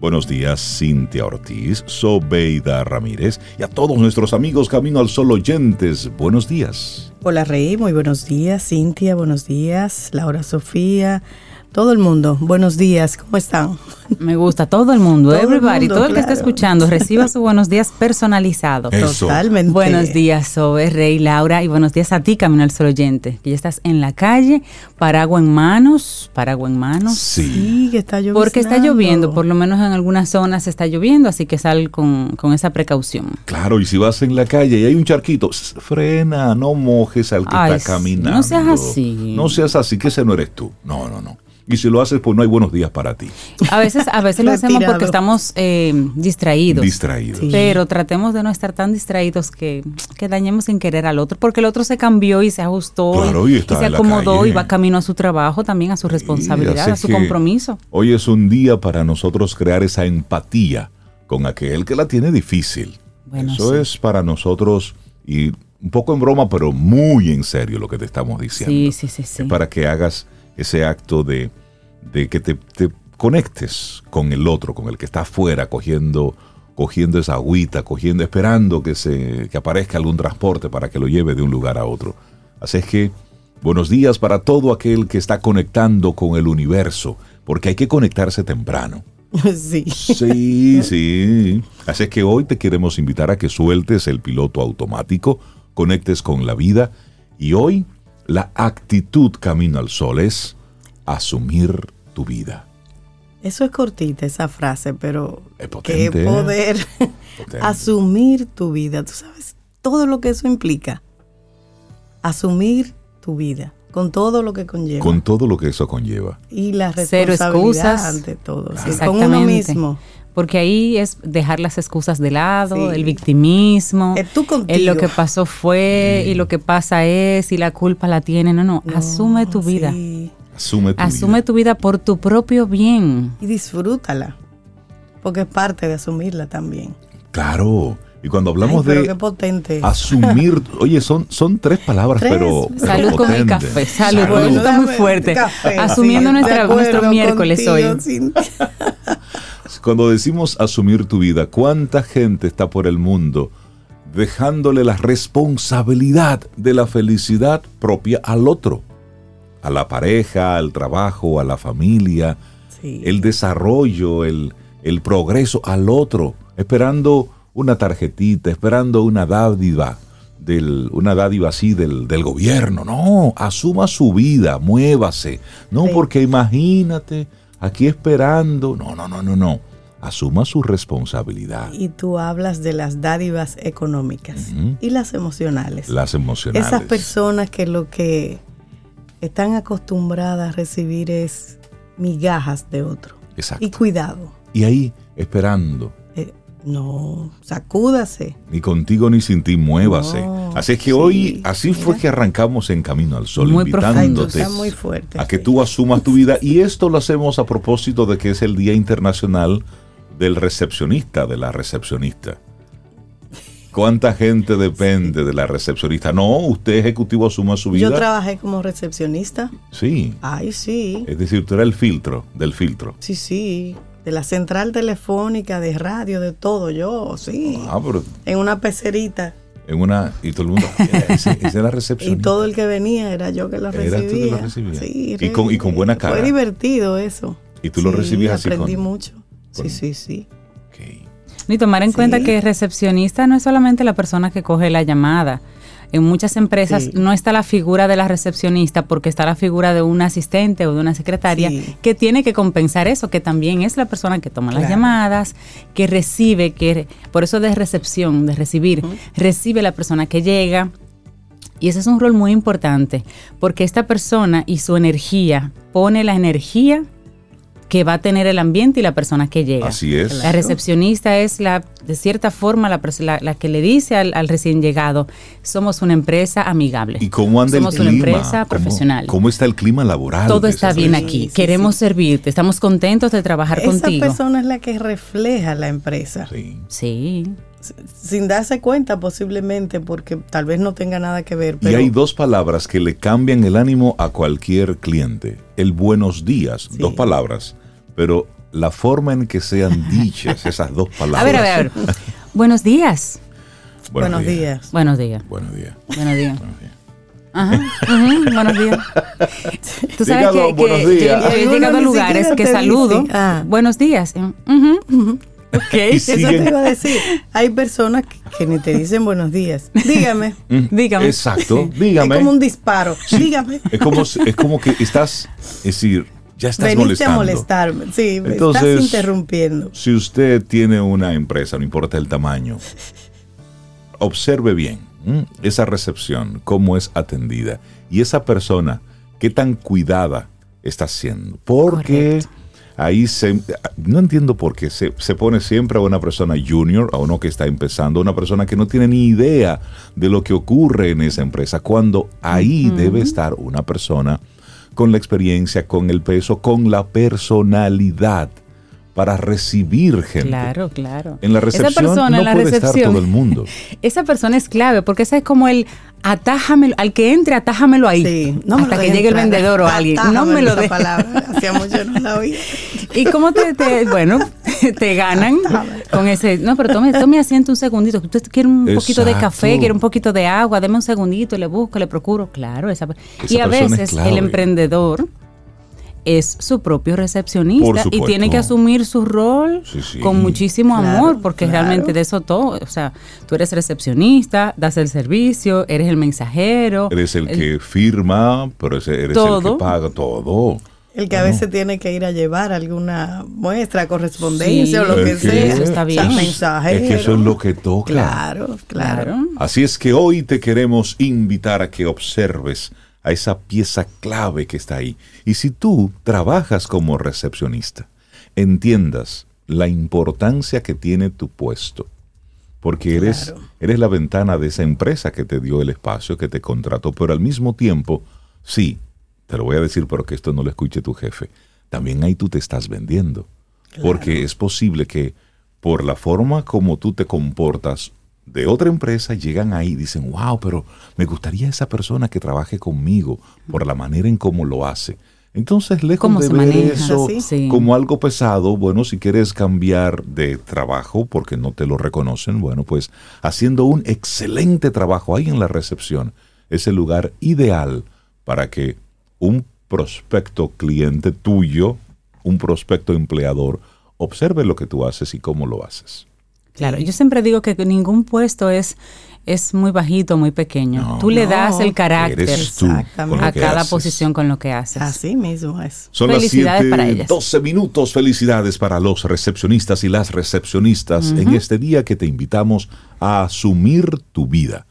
Buenos días, Cintia Ortiz, Sobeida Ramírez y a todos nuestros amigos Camino al Sol oyentes. Buenos días. Hola Rey, muy buenos días. Cintia, buenos días. Laura Sofía, todo el mundo, buenos días, ¿cómo están? Me gusta, todo el mundo, everybody, todo el que está escuchando, reciba su buenos días personalizado. Totalmente. Buenos días, Sobe, Rey, Laura, y buenos días a ti, Camino al Sol Oyente, que ya estás en la calle, paraguas en manos, paraguas en manos. Sí, que está lloviendo. Porque está lloviendo, por lo menos en algunas zonas está lloviendo, así que sal con, con esa precaución. Claro, y si vas en la calle y hay un charquito, frena, no mojes al que está caminando. No seas así. No seas así, que ese no eres tú. No, no, no. Y si lo haces, pues no hay buenos días para ti. A veces, a veces lo hacemos porque estamos eh, distraidos. Distraídos. Pero tratemos de no estar tan distraídos que, que, dañemos sin querer al otro, porque el otro se cambió y se ajustó y, se acomodó y va camino a su trabajo, también a su responsabilidad, a su compromiso. Hoy es un día para nosotros crear esa empatía con aquel que la tiene difícil. Eso es para nosotros y un poco en broma, pero muy en serio lo que te estamos diciendo. Sí, sí, sí. sí. Es para que hagas ese acto de de que te, conectes con el otro, con el que está afuera cogiendo, cogiendo esa agüita, cogiendo, esperando que, se, que aparezca algún transporte para que lo lleve de un lugar a otro. Así es que, buenos días para todo aquel que está conectando con el universo, porque hay que conectarse temprano. Sí. Sí, sí. Así es que hoy te queremos invitar a que sueltes el piloto automático, conectes con la vida y hoy la actitud camino al sol es asumir tu vida. Eso es cortita esa frase, pero qué poder asumir tu vida. Tú sabes todo lo que eso implica. Asumir tu vida con todo lo que conlleva. Con todo lo que eso conlleva. Y la responsabilidad ante todo. con uno mismo. Porque ahí es dejar las excusas de lado, el victimismo, el lo que pasó fue y lo que pasa es y la culpa la tiene. No, no, asume tu vida. Asume tu Asume tu vida por tu propio bien. Y disfrútala, porque es parte de asumirla también. Claro. Y cuando hablamos pero de qué potente. asumir, oye, son, son tres palabras, pero, Salud con mi café, salud, salud. está muy fuerte. Asumiendo nuestra, nuestro miércoles hoy. cuando decimos asumir tu vida, ¿cuánta gente está por el mundo dejándole la responsabilidad de la felicidad propia al otro? A la pareja, al trabajo, a la familia, el desarrollo, el, progreso al otro, esperando una tarjetita, esperando una dádiva, del, una dádiva así del, del, gobierno. No, asuma su vida, muévase. No, porque imagínate, aquí esperando. No, no, no, no, no. Asuma su responsabilidad. Y tú hablas de las dádivas económicas y las emocionales. Las emocionales. Esas personas que lo que están acostumbradas a recibir es migajas de otro. Exacto. Y cuidado. Y ahí, esperando. Eh, no, sacúdase. Ni contigo ni sin ti, muévase. así es que hoy, así fue que arrancamos en Camino al Sol, invitándote muy fuerte, a que tú asumas tu vida. Y esto lo hacemos a propósito de que es el Día Internacional del Recepcionista, de la Recepcionista. ¿Cuánta gente depende de la recepcionista? No, usted ejecutivo asuma su vida. Yo trabajé como recepcionista. Sí. Ay, sí. Es decir, usted era el filtro del filtro. Sí, sí. De la central telefónica, de radio, de todo, yo, sí. Ah, pero. En una pecerita. En una. Y todo el mundo. esa es la recepción. Y todo el que venía era yo que lo recibía. Era tú que lo recibía. Sí, y, con, y con buena cara. Fue divertido eso. Y tú lo recibías así. Aprendí mucho. Sí, sí, sí. Y tomar en cuenta que recepcionista no es solamente la persona que coge la llamada. En muchas empresas no está la figura de la recepcionista porque está la figura de un asistente o de una secretaria que tiene que compensar eso, que también es la persona que toma las llamadas, que recibe, que por eso de recepción, de recibir, recibe la persona que llega. Y ese es un rol muy importante porque esta persona y su energía pone la energía que va a tener el ambiente y la persona que llega. Así es. La recepcionista es la, de cierta forma, la, la, que le dice al, recién llegado, somos una empresa amigable. ¿Y cómo anda somos el clima? Somos una empresa profesional. ¿Cómo está el clima laboral? Todo está bien aquí. Queremos servirte. Estamos contentos de trabajar contigo. Esa persona es la que refleja la empresa. Sí. Sí sin darse cuenta posiblemente porque tal vez no tenga nada que ver. Y hay dos palabras que le cambian el ánimo a cualquier cliente. El buenos días, dos palabras pero la forma en que sean dichas esas dos palabras. A ver, a ver, a ver. Buenos días. Buenos, días. Buenos días. Buenos días. Buenos días. Buenos días. Ajá, buenos días. Tú sabes que, buenos días. he llegado a lugares que saludo. Ah. Buenos días. Ok, eso te iba a decir. Hay personas que, ni te dicen buenos días. Dígame. Mm, dígame. Exacto, dígame. Es como un disparo. Dígame. Es como, es como que estás, es decir, ya estás Veniste molestando. a molestarme. Sí, me estás interrumpiendo. Si usted tiene una empresa, no importa el tamaño, observe bien esa recepción, cómo es atendida y esa persona, qué tan cuidada está siendo. Porque ahí se, no entiendo por qué se, pone siempre a una persona junior, a uno que está empezando, a una persona que no tiene ni idea de lo que ocurre en esa empresa, cuando ahí debe estar una persona con la experiencia, con el peso, con la personalidad para recibir gente. Claro, claro. En la recepción no puede estar todo el mundo. Esa persona es clave porque esa es como el atájamelo, al que entre, atájamelo ahí. Sí, no hasta que llegue el vendedor o alguien. No me lo dejes. Hacía mucho no la oía. Y cómo te, bueno, te ganan con ese, no, pero tome, tome asiento un segundito, usted quiere un poquito de café, quiere un poquito de agua, deme un segundito, le busco, le procuro, claro, esa, y a veces el emprendedor es su propio recepcionista y tiene que asumir su rol con muchísimo amor, porque realmente de eso todo, o sea, tú eres recepcionista, das el servicio, eres el mensajero. Eres el, que firma, pero eres el que paga todo. El que a veces tiene que ir a llevar alguna muestra, correspondencia o lo que, sea. Eso está bien. Es que eso es lo que toca. Claro, claro. Así es que hoy te queremos invitar a que observes a esa pieza clave que está ahí. Y si tú trabajas como recepcionista, entiendas la importancia que tiene tu puesto, porque eres, eres la ventana de esa empresa que te dio el espacio, que te contrató, pero al mismo tiempo, sí, te lo voy a decir, pero que esto no lo escuche tu jefe, también ahí tú te estás vendiendo, porque es posible que por la forma como tú te comportas de otra empresa llegan ahí y dicen, wow, pero me gustaría esa persona que trabaje conmigo por la manera en cómo lo hace. Entonces, lejos de ver eso como algo pesado, bueno, si quieres cambiar de trabajo porque no te lo reconocen, bueno, pues haciendo un excelente trabajo ahí en la recepción, es el lugar ideal para que un prospecto cliente tuyo, un prospecto empleador, observe lo que tú haces y cómo lo haces. Claro, yo siempre digo que ningún puesto es, es muy bajito, muy pequeño. tú le das el carácter a cada posición con lo que haces. Así mismo es. Son felicidades las para ellas. 12 minutos. Felicidades para los recepcionistas y las recepcionistas en este día que te invitamos a asumir tu vida.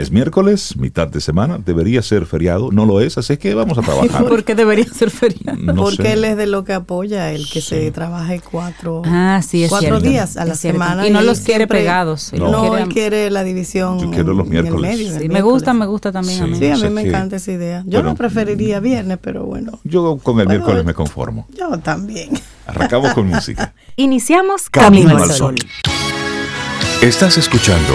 Es miércoles, mitad de semana, debería ser feriado, no lo es, así que vamos a trabajar. ¿Por qué debería ser feriado? Porque él es de lo que apoya, el que se trabaje cuatro, ah, cuatro días a la semana. Y no los quiere pegados. No, él quiere la división. Yo quiero los miércoles. me gusta, me gusta también a mí. Sí, a mí me encanta esa idea. Yo no preferiría viernes, pero bueno. Yo con el miércoles me conformo. Yo también. Arrancamos con música. Iniciamos Camino, al Sol. Estás escuchando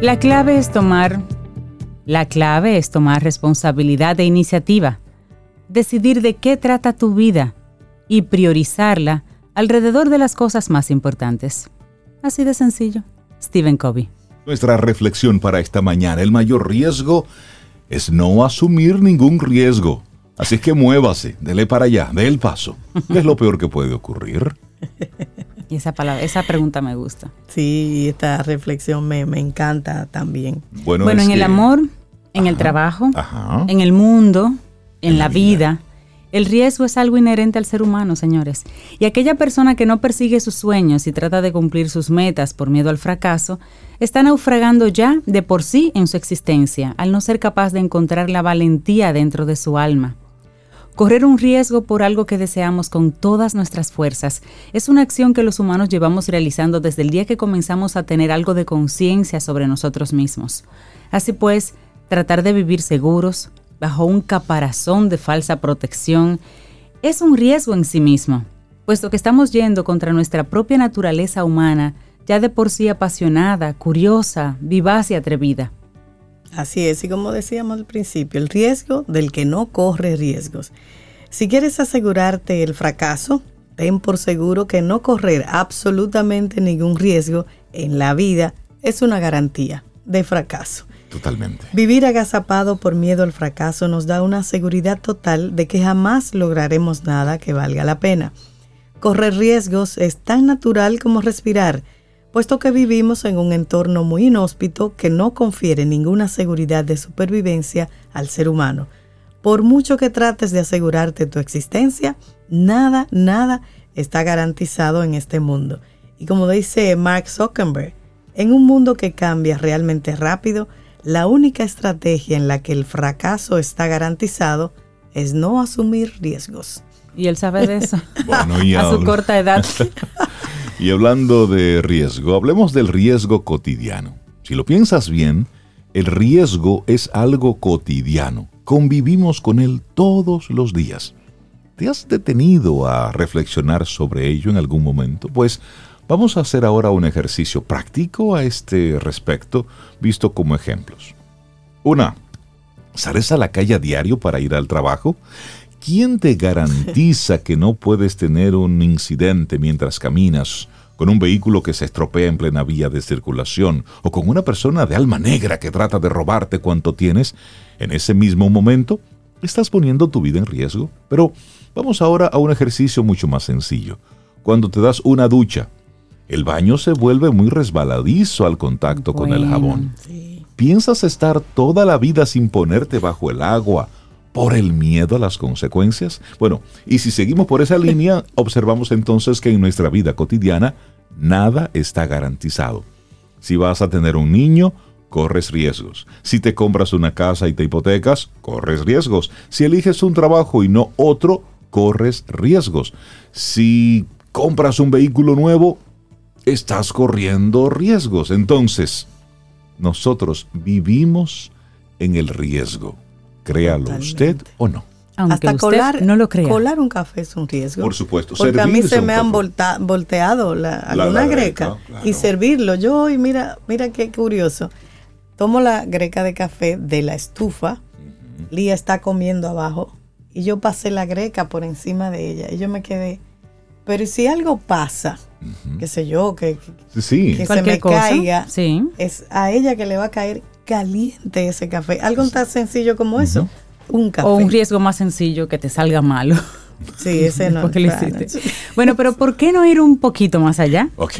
La clave es tomar la clave es tomar responsabilidad e iniciativa, decidir de qué trata tu vida y priorizarla alrededor de las cosas más importantes. Así de sencillo. Stephen Covey. Nuestra reflexión para esta mañana, el mayor riesgo es no asumir ningún riesgo. Así que muévase, dele para allá, dé el paso. ¿Qué es lo peor que puede ocurrir? Y esa palabra, esa pregunta me gusta. Sí, esta reflexión me, encanta también. Bueno, en el amor, en el trabajo, en el mundo, en, la, vida. El riesgo es algo inherente al ser humano, señores. Y aquella persona que no persigue sus sueños y trata de cumplir sus metas por miedo al fracaso, está naufragando ya de por sí en su existencia, al no ser capaz de encontrar la valentía dentro de su alma Correr un riesgo por algo que deseamos con todas nuestras fuerzas es una acción que los humanos llevamos realizando desde el día que comenzamos a tener algo de conciencia sobre nosotros mismos. Así pues, tratar de vivir seguros, bajo un caparazón de falsa protección, es un riesgo en sí mismo, puesto que estamos yendo contra nuestra propia naturaleza humana, ya de por sí apasionada, curiosa, vivaz y atrevida. Así es, y como decíamos al principio, el riesgo del que no corre riesgos. Si quieres asegurarte el fracaso, ten por seguro que no correr absolutamente ningún riesgo en la vida es una garantía de fracaso. Totalmente. Vivir agazapado por miedo al fracaso nos da una seguridad total de que jamás lograremos nada que valga la pena. Correr riesgos es tan natural como respirar puesto que vivimos en un entorno muy inhóspito que no confiere ninguna seguridad de supervivencia al ser humano. Por mucho que trates de asegurarte tu existencia, nada, nada está garantizado en este mundo. Y como dice Mark Zuckerberg, en un mundo que cambia realmente rápido, la única estrategia en la que el fracaso está garantizado es no asumir riesgos. Y él sabe de eso. a su corta edad. Y hablando de riesgo, hablemos del riesgo cotidiano. Si lo piensas bien, el riesgo es algo cotidiano. Convivimos con él todos los días. ¿Te has detenido a reflexionar sobre ello en algún momento? Pues vamos a hacer ahora un ejercicio práctico a este respecto, visto como ejemplos. Una, ¿sales a la calle a diario para ir al trabajo? ¿Quién te garantiza que no puedes tener un incidente mientras caminas con un vehículo que se estropea en plena vía de circulación o con una persona de alma negra que trata de robarte cuanto tienes? En ese mismo momento, estás poniendo tu vida en riesgo. Pero vamos ahora a un ejercicio mucho más sencillo. Cuando te das una ducha, el baño se vuelve muy resbaladizo al contacto con el jabón. ¿Piensas estar toda la vida sin ponerte bajo el agua por el miedo a las consecuencias? Bueno, y si seguimos por esa línea, observamos entonces que en nuestra vida cotidiana nada está garantizado. Si vas a tener un niño, corres riesgos. Si te compras una casa y te hipotecas, corres riesgos. Si eliges un trabajo y no otro, corres riesgos. Si compras un vehículo nuevo, estás corriendo riesgos. Entonces, nosotros vivimos en el riesgo créalo usted o no. Aunque Hasta colar, no lo crea. colar un café es un riesgo. Por supuesto. Porque a mí se me han volteado la, alguna greca, y servirlo. Yo hoy, mira, mira qué curioso. Tomo la greca de café de la estufa, Lía está comiendo abajo y yo pasé la greca por encima de ella y yo me quedé. Pero si algo pasa, qué sé yo, que, que se me caiga, es a ella que le va a caer caliente ese café. Algo tan sencillo como eso, un café. O un riesgo más sencillo que te salga malo. Sí, ese no. Bueno, pero ¿por qué no ir un poquito más allá? Ok.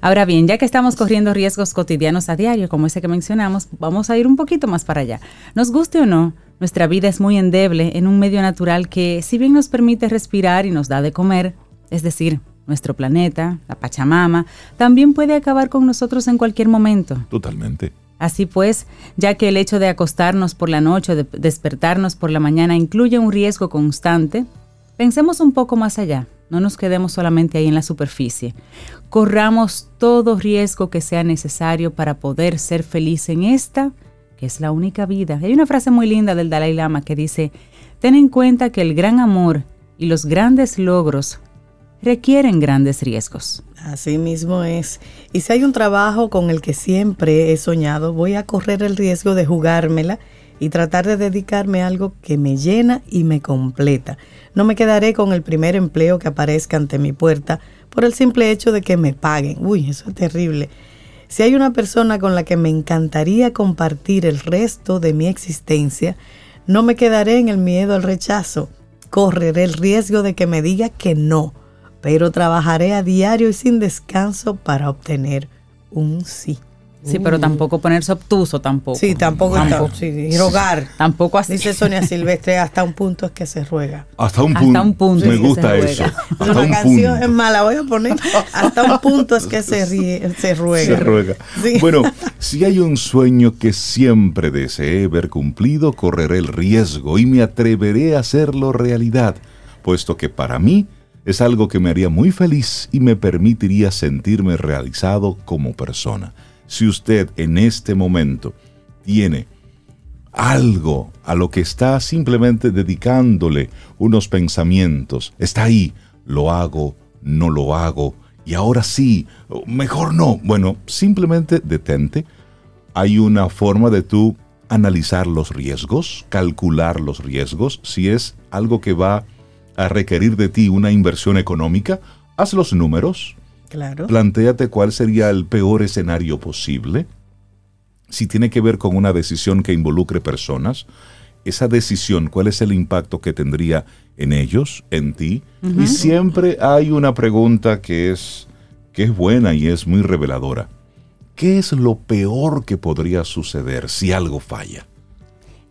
Ahora bien, ya que estamos corriendo riesgos cotidianos a diario, como ese que mencionamos, vamos a ir un poquito más para allá. Nos guste o no, nuestra vida es muy endeble en un medio natural que, si bien nos permite respirar y nos da de comer, es decir, nuestro planeta, la Pachamama, también puede acabar con nosotros en cualquier momento. Totalmente. Así pues, ya que el hecho de acostarnos por la noche o de despertarnos por la mañana incluye un riesgo constante, pensemos un poco más allá, no nos quedemos solamente ahí en la superficie. Corramos todo riesgo que sea necesario para poder ser feliz en esta, que es la única vida. Hay una frase muy linda del Dalai Lama que dice, ten en cuenta que el gran amor y los grandes logros requieren grandes riesgos. Así mismo es. Y si hay un trabajo con el que siempre he soñado, voy a correr el riesgo de jugármela y tratar de dedicarme a algo que me llena y me completa. No me quedaré con el primer empleo que aparezca ante mi puerta por el simple hecho de que me paguen. Uy, eso es terrible. Si hay una persona con la que me encantaría compartir el resto de mi existencia, no me quedaré en el miedo al rechazo. Correré el riesgo de que me diga que no pero trabajaré a diario y sin descanso para obtener un sí. Sí, pero tampoco ponerse obtuso tampoco. Sí, tampoco, tampoco. y rogar. Tampoco así. Dice Sonia Silvestre, hasta un punto es que se ruega. Hasta un punto. Hasta un punto Me gusta eso. Hasta Una canción es mala, voy a poner. Hasta un punto es que se, ríe, se ruega. Se ruega. Bueno, si hay un sueño que siempre deseé ver cumplido, correré el riesgo y me atreveré a hacerlo realidad, puesto que para mí es algo que me haría muy feliz y me permitiría sentirme realizado como persona si usted en este momento tiene algo a lo que está simplemente dedicándole unos pensamientos, está ahí, lo hago, no lo hago, y ahora sí, mejor no. Bueno, simplemente detente. Hay una forma de tú analizar los riesgos, calcular los riesgos. Si es algo que va a requerir de ti una inversión económica, haz los números, Claro. Plantéate cuál sería el peor escenario posible. Si tiene que ver con una decisión que involucre personas, esa decisión, cuál es el impacto que tendría en ellos, en ti. Y siempre hay una pregunta que es, que es buena y es muy reveladora. ¿Qué es lo peor que podría suceder si algo falla?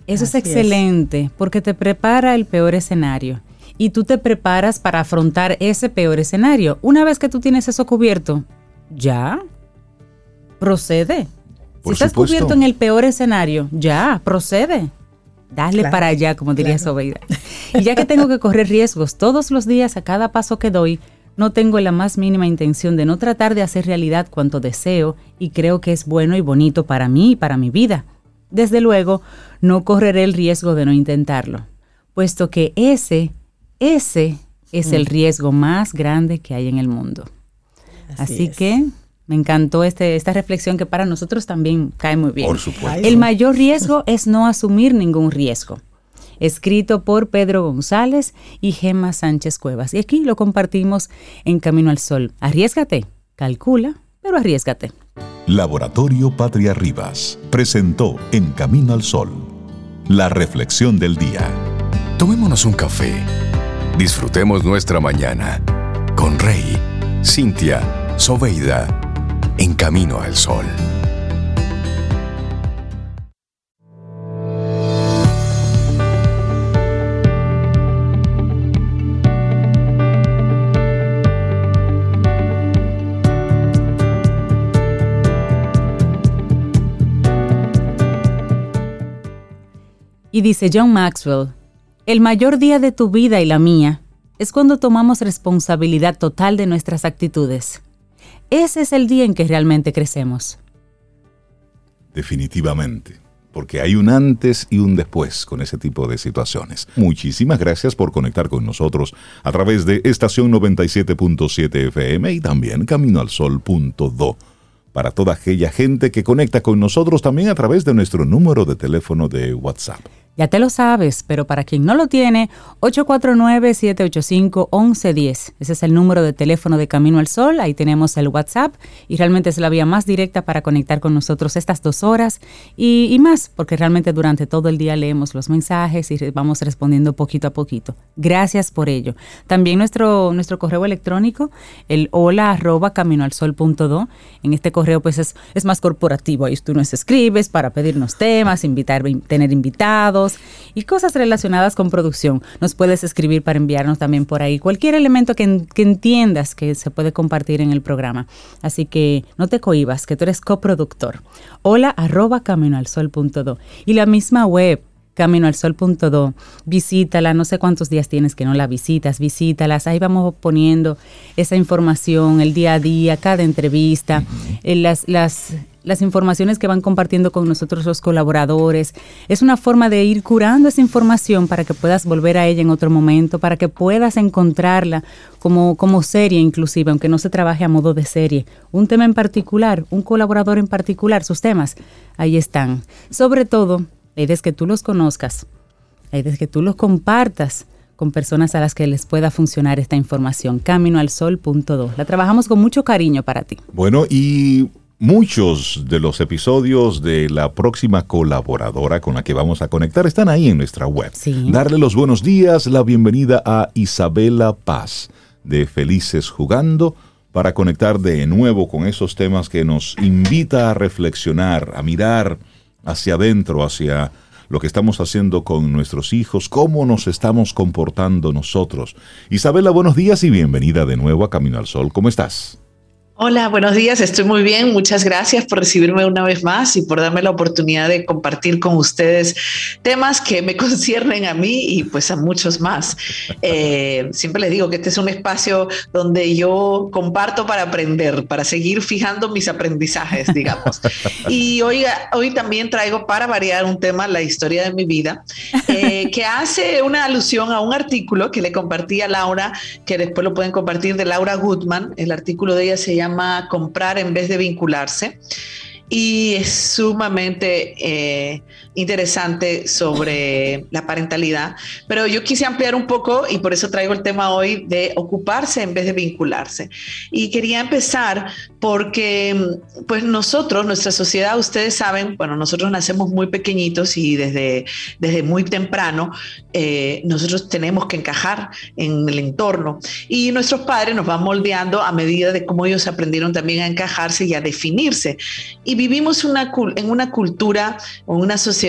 Eso es excelente, porque te prepara el peor escenario y tú te preparas para afrontar ese peor escenario. Una vez que tú tienes eso cubierto, ya, procede. si estás cubierto en el peor escenario, ya, procede. Dale para allá, como diría Sobeida. Y ya que tengo que correr riesgos todos los días a cada paso que doy, no tengo la más mínima intención de no tratar de hacer realidad cuanto deseo y creo que es bueno y bonito para mí y para mi vida. Desde luego, no correré el riesgo de no intentarlo, puesto que ese ese es el riesgo más grande que hay en el mundo. Así, que me encantó este, esta reflexión que para nosotros también cae muy bien. Por supuesto. El mayor riesgo es no asumir ningún riesgo. Escrito por Pedro González y Gemma Sánchez Cuevas. Y aquí lo compartimos en Camino al Sol. Arriesgate, calcula, pero arriesgate. Laboratorio Patria Rivas presentó En Camino al Sol la reflexión del día. Tomémonos un café Disfrutemos nuestra mañana con Rey, Cintia, Soveida, en camino al sol. Y dice John Maxwell, el mayor día de tu vida y la mía es cuando tomamos responsabilidad total de nuestras actitudes. Ese es el día en que realmente crecemos. Definitivamente, porque hay un antes y un después con ese tipo de situaciones. Muchísimas gracias por conectar con nosotros a través de estación 97.7 FM y también caminoalsol.do. Para toda aquella gente que conecta con nosotros también a través de nuestro número de teléfono de WhatsApp. Ya te lo sabes, pero para quien no lo tiene, 849-785-1110. Ese es el número de teléfono de Camino al Sol. Ahí tenemos el WhatsApp y realmente es la vía más directa para conectar con nosotros estas dos horas y, más, porque realmente durante todo el día leemos los mensajes y vamos respondiendo poquito a poquito. Gracias por ello. También nuestro, nuestro correo electrónico, el hola arroba caminoalsol.do. En este correo pues es, es más corporativo. Ahí tú nos escribes para pedirnos temas, invitar, tener invitados y cosas relacionadas con producción. Nos puedes escribir para enviarnos también por ahí cualquier elemento que, entiendas que se puede compartir en el programa. Así que no te cohibas, que tú eres coproductor. Hola arroba caminoalsol.do y la misma web caminoalsol.do. Visítala, no sé cuántos días tienes que no la visitas, visítalas. Ahí vamos poniendo esa información, el día a día, cada entrevista, eh, las, las las informaciones que van compartiendo con nosotros los colaboradores. Es una forma de ir curando esa información para que puedas volver a ella en otro momento, para que puedas encontrarla como, como serie inclusive, aunque no se trabaje a modo de serie. Un tema en particular, un colaborador en particular, sus temas, ahí están. Sobre todo, la idea es que tú los conozcas, la idea es que tú los compartas con personas a las que les pueda funcionar esta información. Caminoalsol.do. La trabajamos con mucho cariño para ti. Bueno, y Muchos de los episodios de la próxima colaboradora con la que vamos a conectar están ahí en nuestra web. Darle los buenos días, la bienvenida a Isabela Paz de Felices Jugando para conectar de nuevo con esos temas que nos invita a reflexionar, a mirar hacia adentro, hacia lo que estamos haciendo con nuestros hijos, cómo nos estamos comportando nosotros. Isabela, buenos días y bienvenida de nuevo a Camino al Sol. ¿Cómo estás? Hola, buenos días, estoy muy bien. Muchas gracias por recibirme una vez más y por darme la oportunidad de compartir con ustedes temas que me conciernen a mí y pues a muchos más. Eh, siempre les digo que este es un espacio donde yo comparto para aprender, para seguir fijando mis aprendizajes, digamos. Y hoy, hoy también traigo para variar un tema, la historia de mi vida, eh, que hace una alusión a un artículo que le compartí a Laura, que después lo pueden compartir de Laura Goodman. El artículo de ella se llama llama comprar en vez de vincularse. Y es sumamente eh, interesante sobre la parentalidad. Pero yo quise ampliar un poco y por eso traigo el tema hoy de ocuparse en vez de vincularse. Y quería empezar porque pues nosotros, nuestra sociedad, ustedes saben, bueno, nosotros nacemos muy pequeñitos y desde, desde muy temprano eh, nosotros tenemos que encajar en el entorno y nuestros padres nos van moldeando a medida de cómo ellos aprendieron también a encajarse y a definirse. Y vivimos una, en una cultura o una sociedad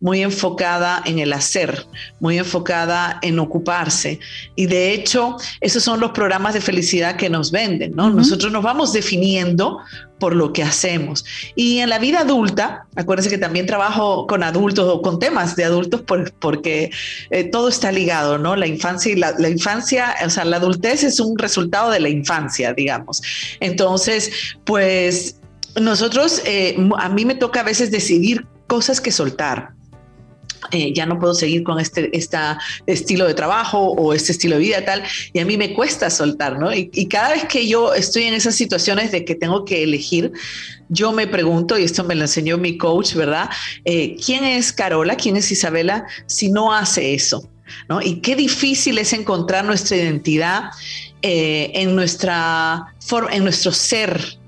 muy enfocada en el hacer, muy enfocada en ocuparse. Y de hecho, esos son los programas de felicidad que nos venden, ¿no? Nosotros nos vamos definiendo por lo que hacemos. Y en la vida adulta, acuérdense que también trabajo con adultos o con temas de adultos porque eh, todo está ligado, ¿no? La infancia y la, la, infancia, o sea, la adultez es un resultado de la infancia, digamos. Entonces, pues nosotros, eh, a mí me toca a veces decidir cosas que soltar. Eh, ya no puedo seguir con este estilo de trabajo o este estilo de vida tal, y a mí me cuesta soltar, ¿no? Y, cada vez que yo estoy en esas situaciones de que tengo que elegir, yo me pregunto, y esto me lo enseñó mi coach, ¿verdad? Eh, ¿Quién es Carola? ¿Quién es Isabela si no hace eso? ¿no? Y qué difícil es encontrar nuestra identidad eh, en, nuestra en nuestro ser,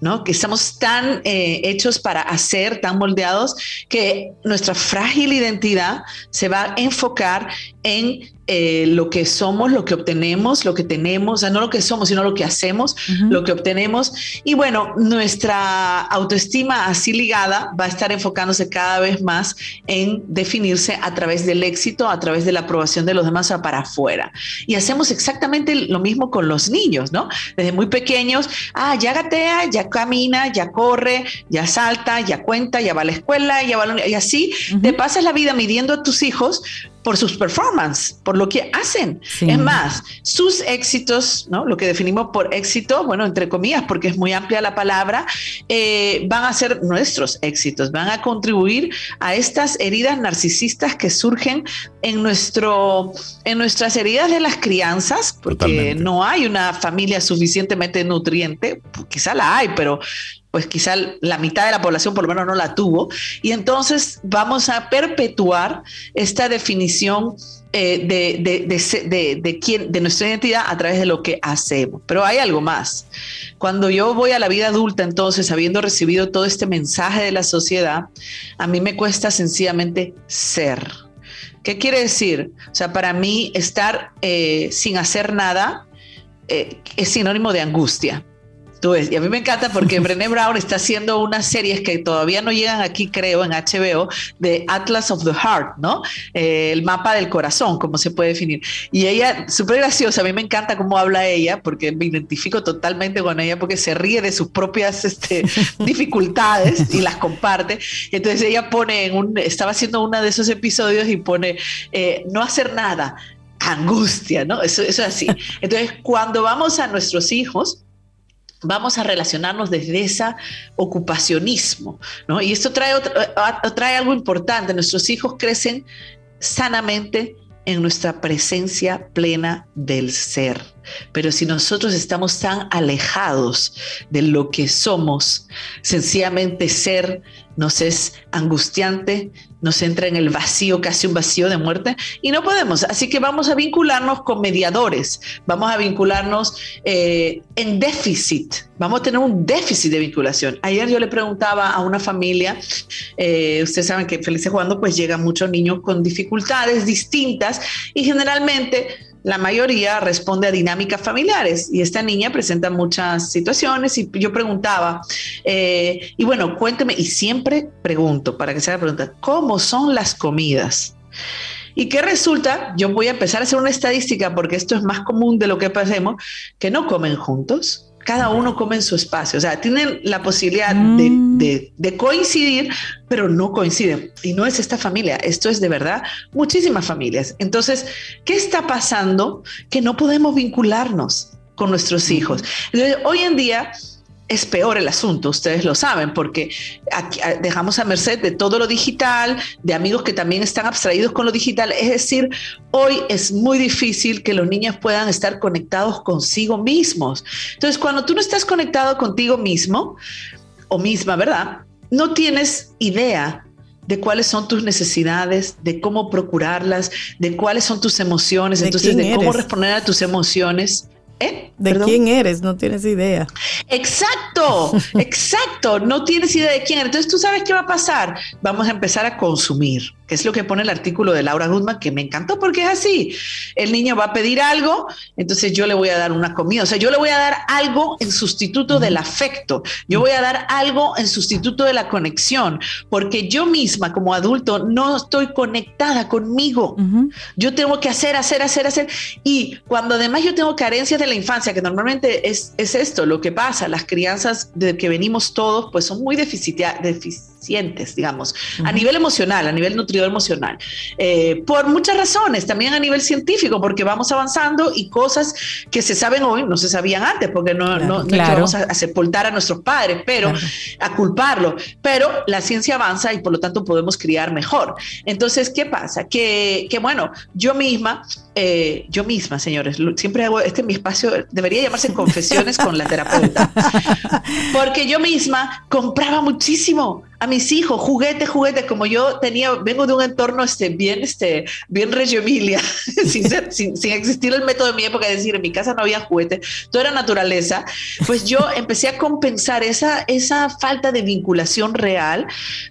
¿no? Que estamos tan eh, hechos para hacer, tan moldeados, que nuestra frágil identidad se va a enfocar en eh, lo que somos, lo que obtenemos, lo que tenemos, o sea, no lo que somos, sino lo que hacemos, lo que obtenemos. Y bueno, nuestra autoestima así ligada va a estar enfocándose cada vez más en definirse a través del éxito, a través de la aprobación de los demás para afuera. Y hacemos exactamente lo mismo con los niños, ¿no? Desde muy pequeños, ah, ya gatea, ya camina, ya corre, ya salta, ya cuenta, ya va a la escuela, ya va y así te pasas la vida midiendo a tus hijos por sus performance, por lo que hacen. Es más, sus éxitos, ¿no? Lo que definimos por éxito, bueno, entre comillas, porque es muy amplia la palabra, eh, van a ser nuestros éxitos, van a contribuir a estas heridas narcisistas que surgen en, nuestro, en nuestras heridas de las crianzas, porque no hay una familia suficientemente nutriente, quizá la hay, pero pues quizá la mitad de la población por lo menos no la tuvo, y entonces vamos a perpetuar esta definición eh, de, de, quién, de nuestra identidad a través de lo que hacemos. Pero hay algo más. Cuando yo voy a la vida adulta, entonces, habiendo recibido todo este mensaje de la sociedad, a mí me cuesta sencillamente ser. ¿Qué quiere decir? O sea, para mí estar eh, sin hacer nada eh, es sinónimo de angustia. Y a mí me encanta porque Brené Brown está haciendo unas series que todavía no llegan aquí, creo, en HBO, de Atlas of the Heart, ¿no? Eh, el mapa del corazón, como se puede definir. Y ella, súper graciosa, a mí me encanta cómo habla ella, porque me identifico totalmente con ella, porque se ríe de sus propias este, dificultades y las comparte. Entonces ella pone, en un, estaba haciendo uno de esos episodios y pone, eh, no hacer nada, angustia, ¿no? Eso, eso es así. Entonces, cuando vamos a nuestros hijos, vamos a relacionarnos desde ese ocupacionismo, ¿no? Y esto trae, trae algo importante, nuestros hijos crecen sanamente en nuestra presencia plena del ser. Pero si nosotros estamos tan alejados de lo que somos, sencillamente ser nos es angustiante, nos entra en el vacío, casi un vacío de muerte, y no podemos. Así que vamos a vincularnos con mediadores, vamos a vincularnos eh, en déficit, vamos a tener un déficit de vinculación. Ayer yo le preguntaba a una familia, eh, ustedes saben que Felices Jugando pues llegan muchos niños con dificultades distintas y generalmente la mayoría responde a dinámicas familiares y esta niña presenta muchas situaciones y yo preguntaba, eh, y bueno, cuénteme, y siempre pregunto, para que sea la pregunta, ¿cómo son las comidas? ¿Y qué resulta? Yo voy a empezar a hacer una estadística porque esto es más común de lo que pasemos, que no comen juntos cada uno come en su espacio, o sea, tienen la posibilidad mm. de, coincidir, pero no coinciden. Y no es esta familia, esto es de verdad muchísimas familias. Entonces, ¿qué está pasando? Que no podemos vincularnos con nuestros hijos. hoy en día es peor el asunto, ustedes lo saben, porque dejamos a merced de todo lo digital, de amigos que también están abstraídos con lo digital. Es decir, hoy es muy difícil que los niños puedan estar conectados consigo mismos. Entonces, cuando tú no estás conectado contigo mismo o misma, ¿verdad? No tienes idea de cuáles son tus necesidades, de cómo procurarlas, de cuáles son tus emociones, entonces de cómo responder a tus emociones. ¿Eh? ¿De quién eres? No tienes idea. Exacto, exacto. No tienes idea de quién eres. Entonces, ¿tú sabes qué va a pasar? Vamos a empezar a consumir que es lo que pone el artículo de Laura Goodman, que me encantó porque es así. El niño va a pedir algo, entonces yo le voy a dar una comida. O sea, yo le voy a dar algo en sustituto del afecto. Yo voy a dar algo en sustituto de la conexión, porque yo misma como adulto no estoy conectada conmigo. Yo tengo que hacer, hacer, hacer, hacer. Y cuando además yo tengo carencias de la infancia, que normalmente es, es esto lo que pasa, las crianzas de que venimos todos, pues son muy deficitarias digamos, a nivel emocional, a nivel nutridor emocional, eh, por muchas razones, también a nivel científico, porque vamos avanzando y cosas que se saben hoy no se sabían antes, porque no, no, vamos a, sepultar a nuestros padres, pero a culparlo, pero la ciencia avanza y por lo tanto podemos criar mejor. Entonces, ¿qué pasa? Que, que bueno, yo misma, eh, yo misma, señores, siempre hago, este mi espacio, debería llamarse confesiones con la terapeuta, porque yo misma compraba muchísimo a mis hijos, juguetes, juguetes, como yo tenía, vengo de un entorno este, bien, este, bien Reggio Emilia, sin, sin, existir el método de mi época, es decir, en mi casa no había juguetes, todo era naturaleza, pues yo empecé a compensar esa, esa falta de vinculación real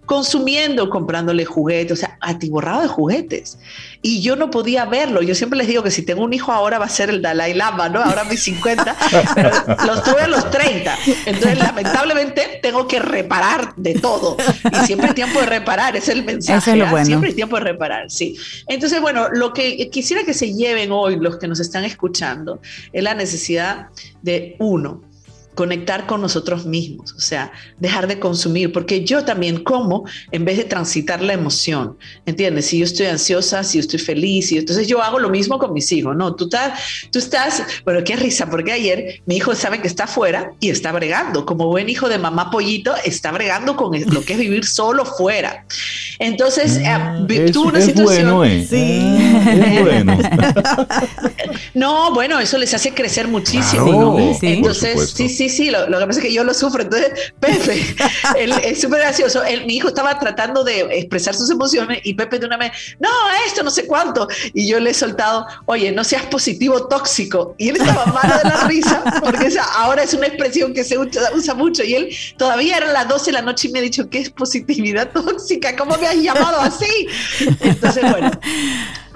consumiendo, comprándole juguetes, o sea, atiborrado de juguetes. Y yo no podía verlo. Yo siempre les digo que si tengo un hijo ahora va a ser el Dalai Lama, ¿no? Ahora mis 50, pero los tuve a los 30. Entonces, lamentablemente, tengo que reparar de todo. Y siempre hay tiempo de reparar, es el mensaje. Es ¿ah? Siempre hay tiempo de reparar, sí. Entonces, bueno, lo que quisiera que se lleven hoy los que nos están escuchando es la necesidad de uno, conectar con nosotros mismos, o sea, dejar de consumir, porque yo también como en vez de transitar la emoción, ¿entiendes? Si yo estoy ansiosa, si yo estoy feliz, y entonces yo hago lo mismo con mis hijos, ¿no? Tú estás, tú estás, bueno, qué risa, porque ayer mi hijo sabe que está afuera y está bregando, como buen hijo de mamá pollito, está bregando con lo que es vivir solo fuera. Entonces, ah, eh, tú una situación... Bueno, eh. Sí. Ah, bueno. no, bueno, eso les hace crecer muchísimo. Entonces, sí, sí, sí, sí, lo, que pasa es que yo lo sufro. Entonces, Pepe, es súper gracioso. mi hijo estaba tratando de expresar sus emociones y Pepe de una vez, no, esto no sé cuánto. Y yo le he soltado, oye, no seas positivo tóxico. Y él estaba malo de la risa porque esa ahora es una expresión que se usa, mucho. Y él todavía eran las 12 de la noche y me ha dicho, ¿qué es positividad tóxica? ¿Cómo me has llamado así? Entonces, bueno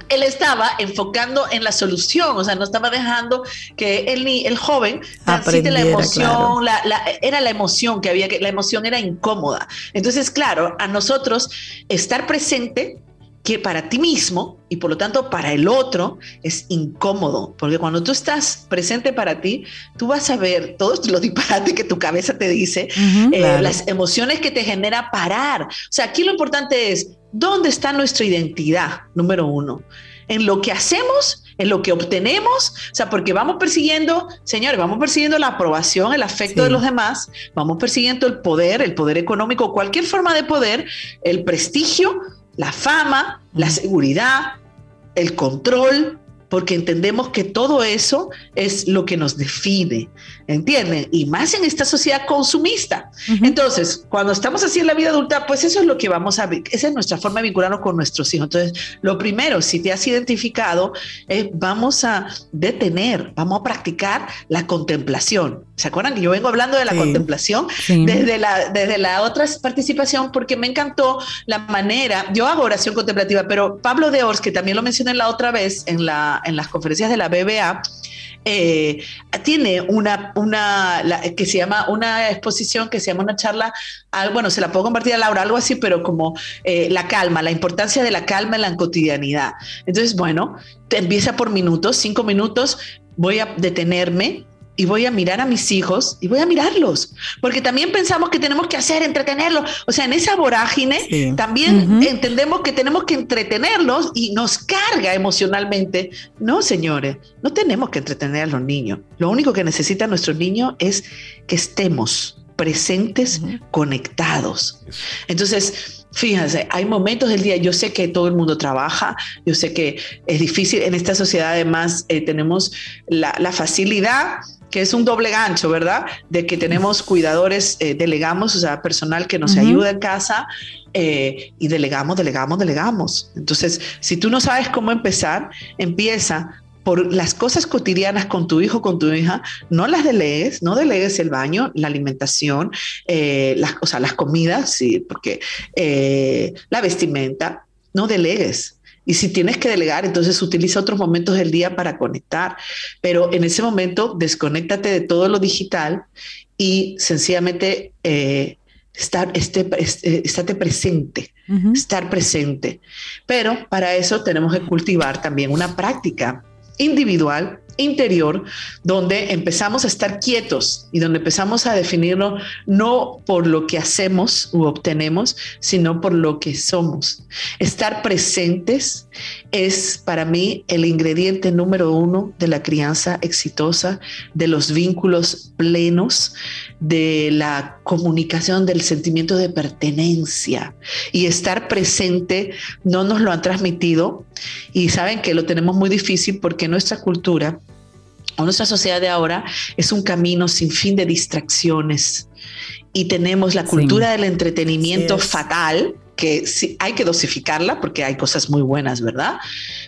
él estaba enfocando en la solución, o sea, no estaba dejando que el, el joven transite la emoción, era la emoción que había, que la emoción era incómoda. Entonces, claro, a nosotros estar presente que para ti mismo y por lo tanto para el otro es incómodo, porque cuando tú estás presente para ti, tú vas a ver todos los disparates que tu cabeza te dice, eh, las emociones que te genera parar. O sea, aquí lo importante es, ¿dónde está nuestra identidad? Número uno. En lo que hacemos, en lo que obtenemos, o sea, porque vamos persiguiendo, señores, vamos persiguiendo la aprobación, el afecto de los demás, vamos persiguiendo el poder, el poder económico, cualquier forma de poder, el prestigio, la fama, la seguridad, el control, porque entendemos que todo eso es lo que nos define. ¿entienden? Y más en esta sociedad consumista. Entonces, cuando estamos así en la vida adulta, pues eso es lo que vamos a ver, esa es nuestra forma de vincularnos con nuestros hijos. Entonces, lo primero, si te has identificado, vamos a detener, vamos a practicar la contemplación. ¿Se acuerdan que yo vengo hablando de la contemplación desde la desde la otra participación porque me encantó la manera, yo hago oración contemplativa, pero Pablo de Ors, que también lo mencioné la otra vez en, la, en las conferencias de la BBA, eh, tiene una, una que se llama una exposición que se llama una charla, bueno, se la puedo compartir a Laura, algo así, pero como eh, la calma, la importancia de la calma en la cotidianidad. Entonces, bueno, empieza por minutos, cinco minutos, voy a detenerme, y voy a mirar a mis hijos y voy a mirarlos, porque también pensamos que tenemos que hacer entretenerlos, o sea, en esa vorágine también entendemos que tenemos que entretenerlos y nos carga emocionalmente. No, señores, no tenemos que entretener a los niños. Lo único que necesita nuestro niño es que estemos presentes, conectados. Entonces, Fíjense, hay momentos del día, yo sé que todo el mundo trabaja, yo sé que es difícil, en esta sociedad además eh, tenemos la, la facilidad que es un doble gancho, ¿verdad? De que tenemos cuidadores, eh, delegamos, o sea, personal que nos ayuda en casa eh, y delegamos, delegamos, delegamos. Entonces, si tú no sabes cómo empezar, empieza por las cosas cotidianas con tu hijo, con tu hija, no las delegues, no delegues el baño, la alimentación, eh, las, o sea, las comidas, sí, porque la vestimenta, no delegues, y si tienes que delegar, entonces utiliza otros momentos del día para conectar. Pero en ese momento, desconéctate de todo lo digital y sencillamente eh, estar, este, este, estate presente, estar presente. Pero para eso tenemos que cultivar también una práctica individual interior donde empezamos a estar quietos y donde empezamos a definirlo no por lo que hacemos u obtenemos, sino por lo que somos. Estar presentes es para mí el ingrediente número uno de la crianza exitosa, de los vínculos plenos, de la comunicación, del sentimiento de pertenencia. Y estar presente no nos lo han transmitido y saben que lo tenemos muy difícil porque nuestra cultura o nuestra sociedad de ahora es un camino sin fin de distracciones y tenemos la cultura del entretenimiento fatal que sí, hay que dosificarla porque hay cosas muy buenas, ¿verdad?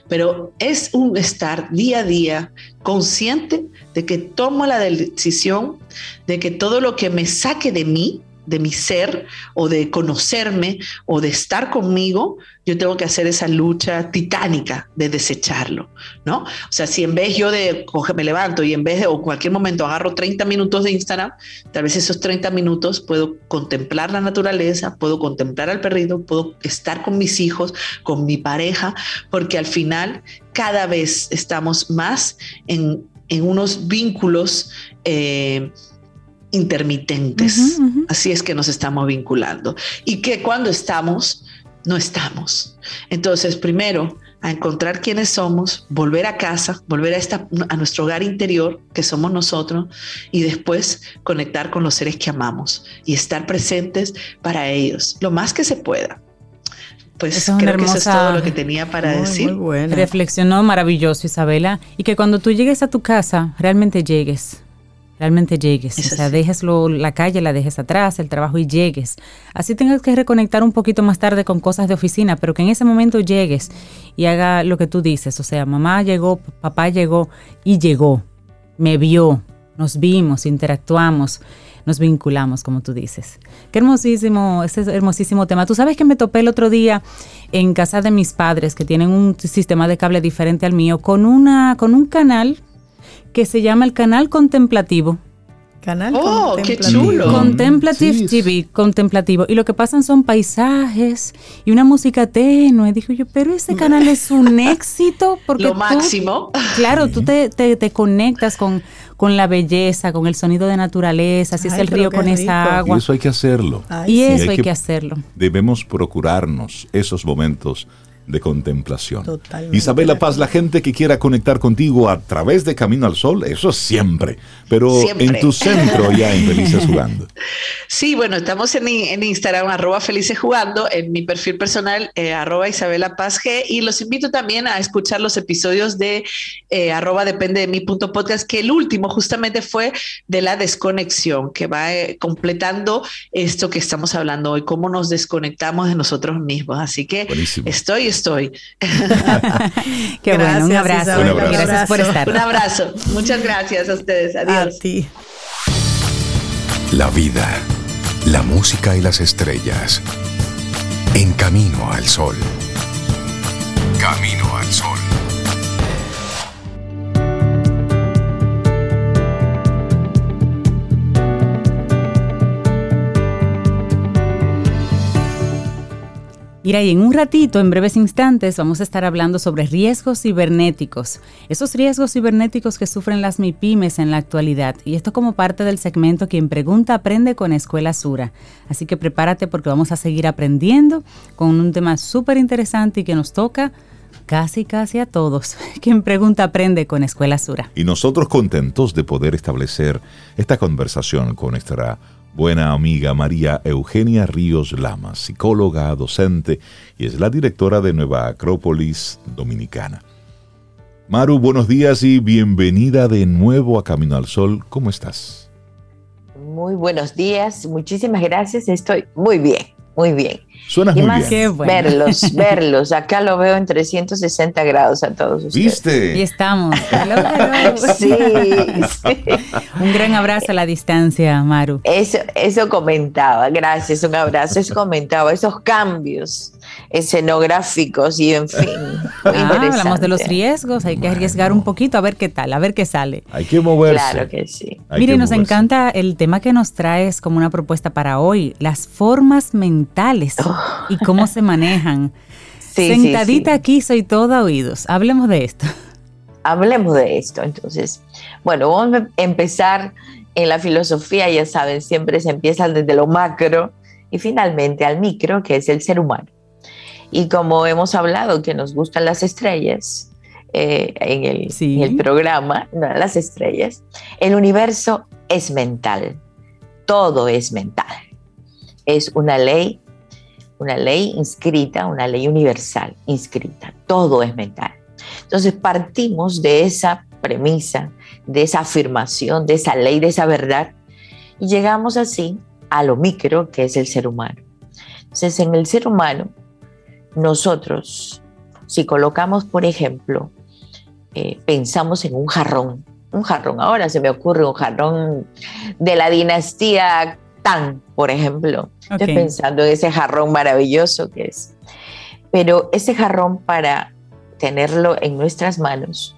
Pero es un estar día a día consciente de que tomo la decisión de que todo lo que me saque de mí, de mi ser o de conocerme o de estar conmigo, yo tengo que hacer esa lucha titánica de desecharlo, ¿no? O sea, si en vez yo de coge, me levanto y en vez de o cualquier momento agarro 30 minutos de Instagram, tal vez esos 30 minutos puedo contemplar la naturaleza, puedo contemplar al perrito, puedo estar con mis hijos, con mi pareja, porque al final cada vez estamos más en, en unos vínculos eh, intermitentes. Así es que nos estamos vinculando. Y que cuando estamos, no estamos. Entonces, primero, a encontrar quiénes somos, volver a casa, volver a, esta, a nuestro hogar interior, que somos nosotros, y después conectar con los seres que amamos y estar presentes para ellos, lo más que se pueda. Pues creo que eso es todo lo que tenía para decir. Reflexionó maravilloso, Isabela, y que cuando tú llegues a tu casa, realmente llegues realmente llegues. o sea, dejes la calle, la dejes atrás, el trabajo y llegues. Así tengas que reconectar un poquito más tarde con cosas de oficina, pero que en ese momento llegues y haga lo que tú dices. O sea, mamá llegó, papá llegó y llegó. Me vio, nos vimos, interactuamos, nos vinculamos, como tú dices. Qué hermosísimo, ese hermosísimo tema. Tú sabes que me topé el otro día en casa de mis padres, que tienen un sistema de cable diferente al mío, con, una, con un canal que se llama el Canal Contemplativo. Canal oh, qué chulo. Contemplative TV, contemplativo. Y lo que pasan son paisajes y una música tenue. Dijo yo, pero ese canal es un éxito porque lo máximo. Claro, tú te, te, conectas con, con la belleza, con el sonido de naturaleza, si es el río con esa agua. Y eso hay que hacerlo. y eso hay, que, hacerlo. Debemos procurarnos esos momentos de contemplación. Isabela Paz, la gente que quiera conectar contigo a través de Camino al Sol, eso siempre, pero en tu centro ya en Felices Jugando. Sí, bueno, estamos en, Instagram, arroba felices jugando, en mi perfil personal, eh, arroba Isabela Paz G, y los invito también a escuchar los episodios de eh, arroba depende de mi punto podcast, que el último justamente fue de la desconexión, que va eh, completando esto que estamos hablando hoy, cómo nos desconectamos de nosotros mismos. Así que estoy, estoy. Qué bueno, un abrazo. un abrazo. Gracias por estar. Un abrazo. Muchas gracias a ustedes. Adiós. La vida la música y las estrellas. En camino al sol. Camino al sol. Mira, y en un ratito, en breves instantes, vamos a estar hablando sobre riesgos cibernéticos, esos riesgos cibernéticos que sufren las MIPIMES en la actualidad. Y esto como parte del segmento Quien Pregunta Aprende con Escuela Sura. Así que prepárate porque vamos a seguir aprendiendo con un tema súper interesante y que nos toca casi, casi a todos. Quien pregunta aprende con Escuela Sura. Y nosotros contentos de poder establecer esta conversación con nuestra buena amiga María Eugenia Ríos Lama, psicóloga, docente y es la directora de Nueva Acrópolis Dominicana. Maru, buenos días y bienvenida de nuevo a Camino al Sol. ¿Cómo estás? Muy buenos días, muchísimas gracias, estoy muy bien, muy bien. Suena muy bien. Verlos, verlos. Acá lo veo en 360 grados a todos ustedes. ¿Viste? Y estamos. sí, Un gran abrazo a la distancia, Maru. Eso, eso comentaba, gracias, un abrazo. Eso comentaba, esos cambios escenográficos y en fin. Ah, hablamos de los riesgos, hay que arriesgar un poquito a ver qué tal, a ver qué sale. Hay que moverse. Claro que sí. Mire, nos encanta el tema que nos traes como una propuesta para hoy, las formas mentales oh. Y cómo se manejan. Sentadita aquí soy toda oídos. Hablemos de esto. Hablemos de esto. Entonces, bueno, vamos a empezar en la filosofía, ya saben, siempre se empieza desde lo macro y finalmente al micro, que es el ser humano. Y como hemos hablado que nos gustan las estrellas eh, en, el, programa, las estrellas, el universo es mental. Todo es mental. Es una ley, una ley inscrita, una ley universal inscrita. Todo es mental. Entonces partimos de esa premisa, de esa afirmación, de esa ley, de esa verdad, y llegamos así a lo micro que es el ser humano. Entonces, en el ser humano nosotros, si colocamos, por ejemplo, eh, pensamos en un jarrón, un jarrón, ahora se me ocurre un jarrón de la dinastía Tan, por ejemplo. Estoy pensando en ese jarrón maravilloso que es. Pero ese jarrón para tenerlo en nuestras manos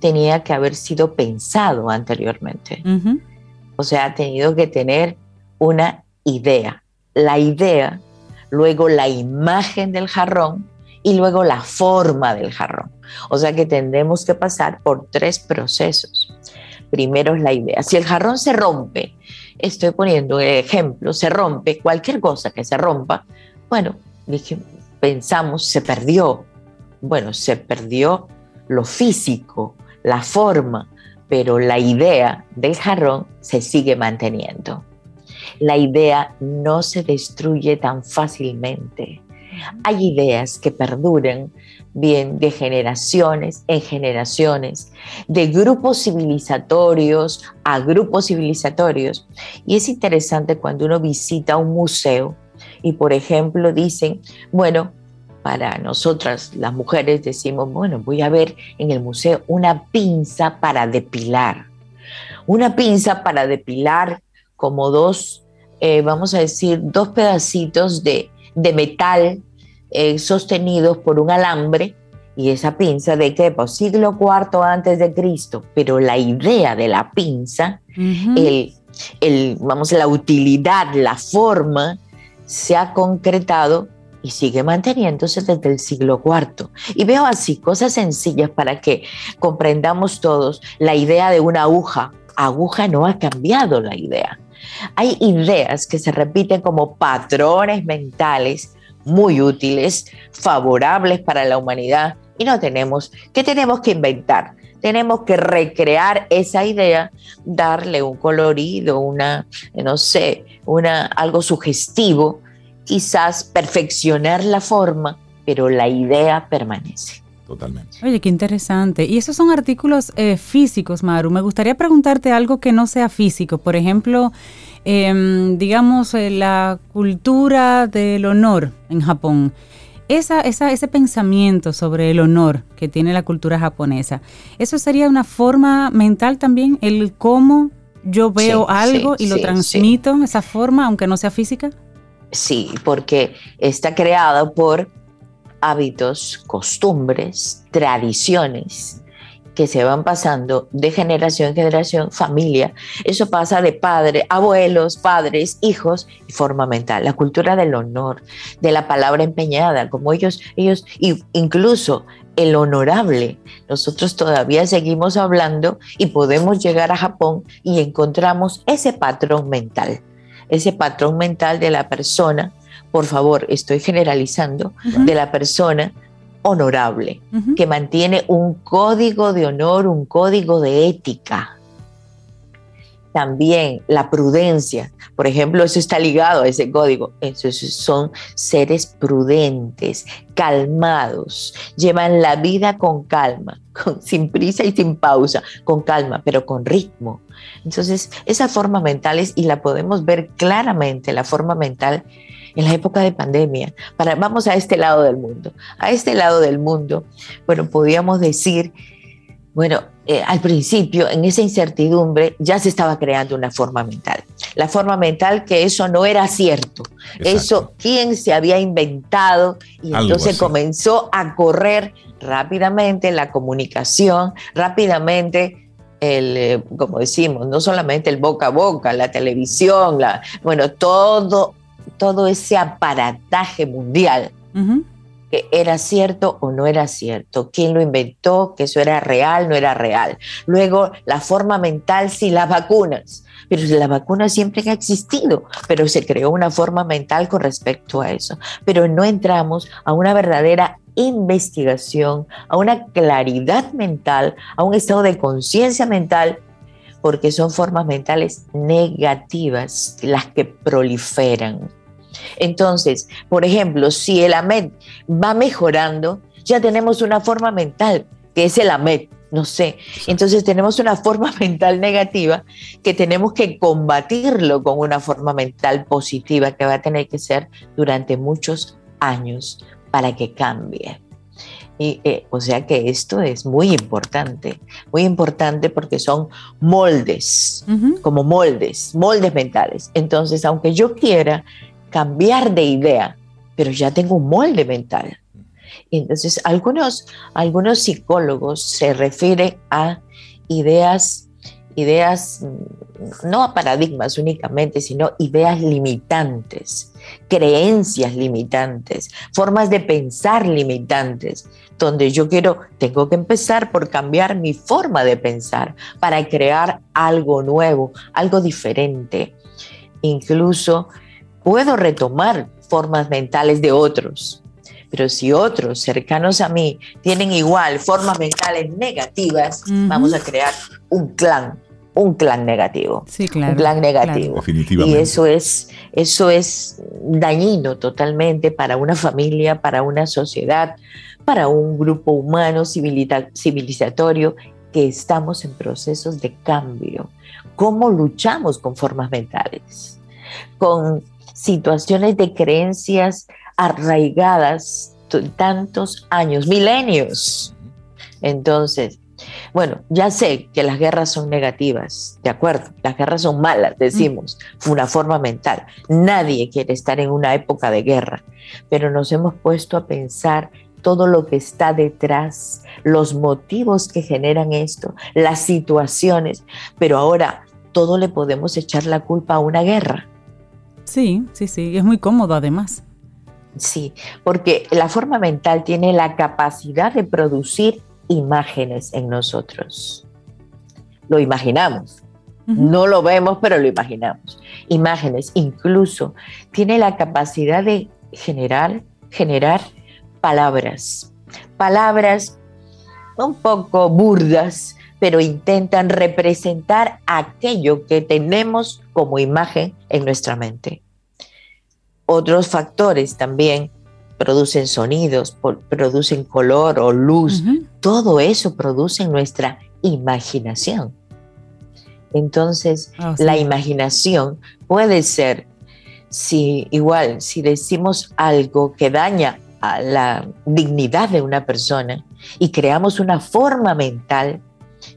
tenía que haber sido pensado anteriormente. O sea, ha tenido que tener una idea. La idea luego la imagen del jarrón y luego la forma del jarrón. O sea que tendremos que pasar por tres procesos. Primero es la idea. Si el jarrón se rompe, estoy poniendo un ejemplo, se rompe, cualquier cosa que se rompa, bueno, dije, pensamos, se perdió. Bueno, se perdió lo físico, la forma, pero la idea del jarrón se sigue manteniendo la idea no se destruye tan fácilmente. Hay ideas que perduran bien de generaciones en generaciones, de grupos civilizatorios a grupos civilizatorios. Y es interesante cuando uno visita un museo y, por ejemplo, dicen, bueno, para nosotras las mujeres decimos, bueno, voy a ver en el museo una pinza para depilar. Una pinza para depilar como dos, eh, vamos a decir, dos pedacitos de, metal eh, sostenidos por un alambre y esa pinza de que pues siglo cuarto antes de Cristo, pero la idea de la pinza, el, vamos, la utilidad, la forma, se ha concretado y sigue manteniéndose desde el siglo cuarto. Y veo así cosas sencillas para que comprendamos todos la idea de una aguja. Aguja no ha cambiado la idea. Hay ideas que se repiten como patrones mentales muy útiles, favorables para la humanidad y no tenemos, ¿qué tenemos que inventar? tenemos que recrear esa idea, darle un colorido, una, no sé, una, algo sugestivo, quizás perfeccionar la forma, pero la idea permanece. Totalmente. Oye, qué interesante. Y esos son artículos eh, físicos, Maru. Me gustaría preguntarte algo que no sea físico. Por ejemplo, em, digamos, eh, la cultura del honor en Japón. Esa, esa, ese pensamiento sobre el honor que tiene la cultura japonesa, ¿eso sería una forma mental también? ¿El cómo yo veo algo y lo transmito, esa forma, aunque no sea física? Sí, porque está creado por hábitos, costumbres, tradiciones que se van pasando de generación en generación, familia. Eso pasa de padre, abuelos, padres, hijos y forma mental. La cultura del honor, de la palabra empeñada, como ellos, ellos, incluso el honorable. Nosotros todavía seguimos hablando y podemos llegar a Japón y encontramos ese patrón mental, ese patrón mental de la persona por favor, estoy generalizando, de la persona honorable, que mantiene un código de honor, un código de ética. También la prudencia, por ejemplo, eso está ligado a ese código. Esos son seres prudentes, calmados, llevan la vida con calma, sin prisa y sin pausa, con calma, pero con ritmo. Entonces, esa forma mental es, y la podemos ver claramente, la forma mental en la época de pandemia. Para, vamos a este lado del mundo. A este lado del mundo, bueno, podíamos decir, bueno, eh, al principio, en esa incertidumbre, ya se estaba creando una forma mental. La forma mental que eso no era cierto. Eso, ¿quién se había inventado? Y entonces comenzó a correr rápidamente la comunicación, rápidamente el, eh, como decimos, no solamente el boca a boca, la televisión, la, bueno, todo todo ese aparataje mundial, que era cierto o no era cierto, quién lo inventó, que eso era real, no era real. Luego, la forma mental, sí, las vacunas. Pero las vacunas siempre han existido, pero se creó una forma mental con respecto a eso. Pero no entramos a una verdadera investigación, a una claridad mental, a un estado de conciencia mental porque son formas mentales negativas las que proliferan. Entonces, por ejemplo, si el AMET va mejorando, ya tenemos una forma mental, que es el AMET, no sé. Entonces tenemos una forma mental negativa que tenemos que combatirlo con una forma mental positiva que va a tener que ser durante muchos años para que cambie. Y, eh, o sea que esto es muy importante, muy importante porque son moldes, como moldes, moldes mentales. Entonces, aunque yo quiera cambiar de idea, pero ya tengo un molde mental. Entonces, algunos, algunos psicólogos se refieren a ideas, ideas, mm, no a paradigmas únicamente, sino ideas limitantes, creencias limitantes, formas de pensar limitantes, donde yo quiero, tengo que empezar por cambiar mi forma de pensar para crear algo nuevo, algo diferente. Incluso puedo retomar formas mentales de otros. Pero si otros cercanos a mí tienen igual formas mentales negativas, vamos a crear un clan, un clan negativo. Sí, claro. Un clan negativo. Definitivamente. Y eso es, eso es dañino totalmente para una familia, para una sociedad, para un grupo humano civilizatorio que estamos en procesos de cambio. ¿Cómo luchamos con formas mentales? Con situaciones de creencias arraigadas tantos años, milenios. Entonces, bueno, ya sé que las guerras son negativas, de acuerdo, las guerras son malas, decimos, fue una forma mental. Nadie quiere estar en una época de guerra, pero nos hemos puesto a pensar todo lo que está detrás, los motivos que generan esto, las situaciones, pero ahora todo le podemos echar la culpa a una guerra. Sí, sí, sí, es muy cómodo además. Sí, porque la forma mental tiene la capacidad de producir imágenes en nosotros. Lo imaginamos, no lo vemos, pero lo imaginamos. Imágenes, incluso tiene la capacidad de generar, generar palabras. Palabras un poco burdas, pero intentan representar aquello que tenemos como imagen en nuestra mente. Otros factores también producen sonidos, producen color o luz, todo eso produce en nuestra imaginación. Entonces, ah, la imaginación puede ser, si igual, si decimos algo que daña a la dignidad de una persona y creamos una forma mental,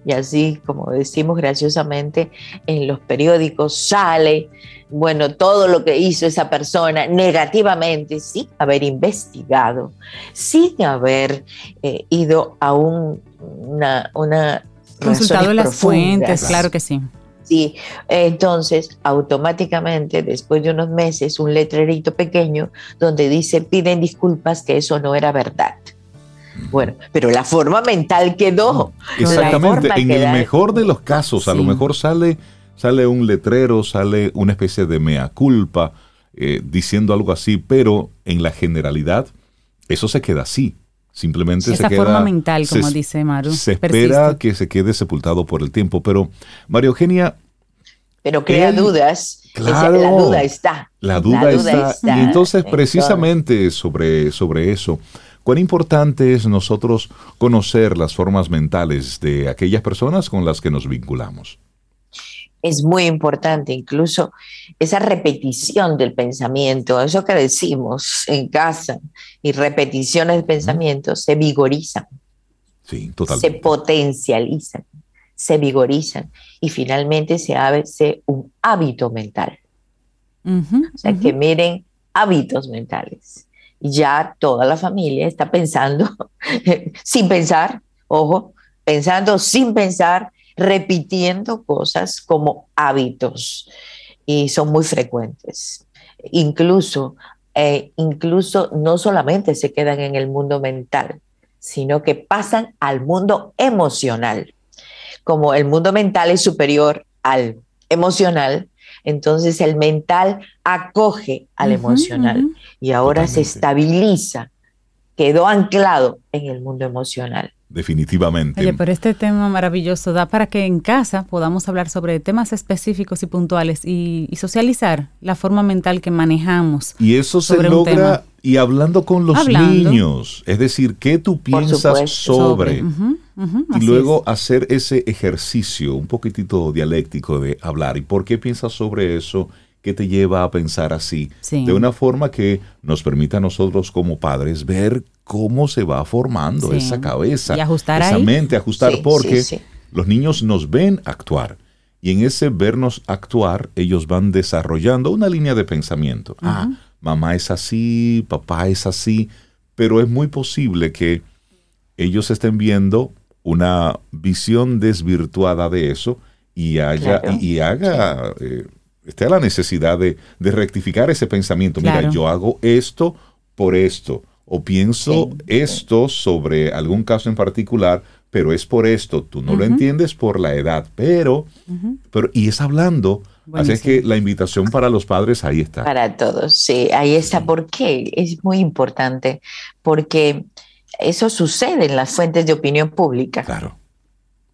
y así como decimos graciosamente en los periódicos, sale, bueno, todo lo que hizo esa persona negativamente, sin haber investigado, sin haber eh, ido a un, una, una Consultado las fuentes, claro que sí. Sí, entonces automáticamente después de unos meses un letrerito pequeño donde dice piden disculpas que eso no era verdad. Bueno, pero la forma mental quedó. Exactamente, en el mejor de los casos, a lo mejor sale, sale un letrero, sale una especie de mea culpa eh, diciendo algo así, pero en la generalidad eso se queda así. Simplemente Esa se queda, forma mental, como dice Maru. Se espera que se quede sepultado por el tiempo. Pero, María Eugenia. Pero crea dudas. Claro, la duda está. La duda, está. Y entonces, precisamente sobre, sobre eso, cuán importante es nosotros conocer las formas mentales de aquellas personas con las que nos vinculamos. Es muy importante, incluso esa repetición del pensamiento, eso que decimos en casa y repeticiones de pensamiento se vigorizan, sí, se potencializan, se vigorizan y finalmente se hace un hábito mental. o sea, que miren hábitos mentales. Ya toda la familia está pensando sin pensar, ojo, pensando sin pensar repitiendo cosas como hábitos y son muy frecuentes. Incluso, eh, incluso no solamente se quedan en el mundo mental, sino que pasan al mundo emocional. Como el mundo mental es superior al emocional, entonces el mental acoge al emocional y ahora se estabiliza, quedó anclado en el mundo emocional. Definitivamente. Oye, pero este tema maravilloso da para que en casa podamos hablar sobre temas específicos y puntuales y, socializar la forma mental que manejamos. Y eso se logra y hablando con los niños, es decir, ¿qué tú piensas sobre? Y luego hacer ese ejercicio un poquitito dialéctico de hablar. ¿Y por qué piensas sobre eso? ¿Qué te lleva a pensar así? De una forma que nos permita a nosotros como padres ver cómo se va formando esa cabeza, y ajustar esa mente, ajustar, porque los niños nos ven actuar. Y en ese vernos actuar, ellos van desarrollando una línea de pensamiento. Ah, mamá es así, papá es así, pero es muy posible que ellos estén viendo una visión desvirtuada de eso y haya y, haga eh, esté la necesidad de, rectificar ese pensamiento. Mira, yo hago esto por esto o pienso esto sobre algún caso en particular, pero es por esto, tú no lo entiendes por la edad, pero, pero y es hablando. Así que la invitación para los padres ahí está. Para todos, sí, ahí está. ¿Por qué? Es muy importante, porque eso sucede en las fuentes de opinión pública. Claro.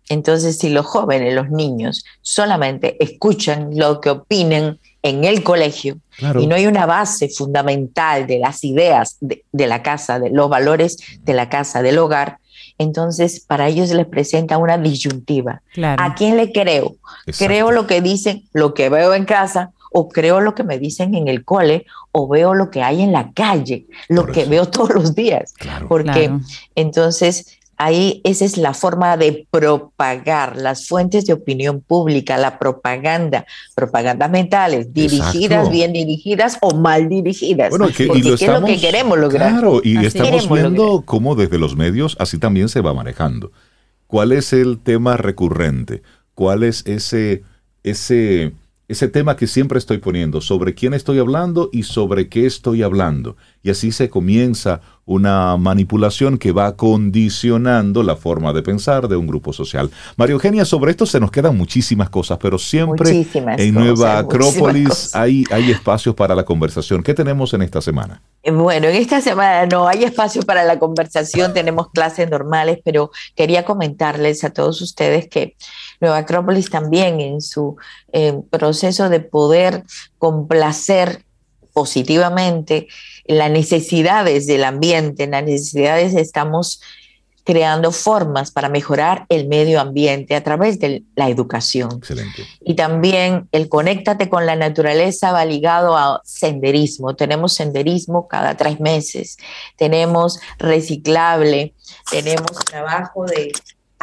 Entonces, si los jóvenes, los niños, solamente escuchan lo que opinen en el colegio y no hay una base fundamental de las ideas de, la casa, de los valores de la casa, del hogar, entonces para ellos les presenta una disyuntiva. ¿A quién le creo? ¿Creo lo que dicen, lo que veo en casa? ¿O creo lo que me dicen en el cole? ¿O veo lo que hay en la calle? Lo que veo todos los días. Porque entonces Ahí esa es la forma de propagar las fuentes de opinión pública, la propaganda, propagandas mentales, dirigidas, bien dirigidas o mal dirigidas. Bueno, que, y lo es lo que queremos lograr? Claro, y estamos viendo cómo desde los medios así también se va manejando. ¿Cuál es el tema recurrente? ¿Cuál es ese, ese, ese tema que siempre estoy poniendo? ¿Sobre quién estoy hablando y sobre qué estoy hablando? y así se comienza una manipulación que va condicionando la forma de pensar de un grupo social. María Eugenia, sobre esto se nos quedan muchísimas cosas, pero siempre en Nueva Acrópolis hay, hay espacios para la conversación. ¿Qué tenemos en esta semana? Bueno, en esta semana no hay espacio para la conversación, tenemos clases normales, pero quería comentarles a todos ustedes que Nueva Acrópolis también en su eh, proceso de poder complacer positivamente las necesidades del ambiente, las necesidades estamos creando formas para mejorar el medio ambiente a través de la educación. Excelente. Y también el conéctate con la naturaleza va ligado a senderismo. Tenemos senderismo cada tres meses, tenemos reciclable, tenemos trabajo de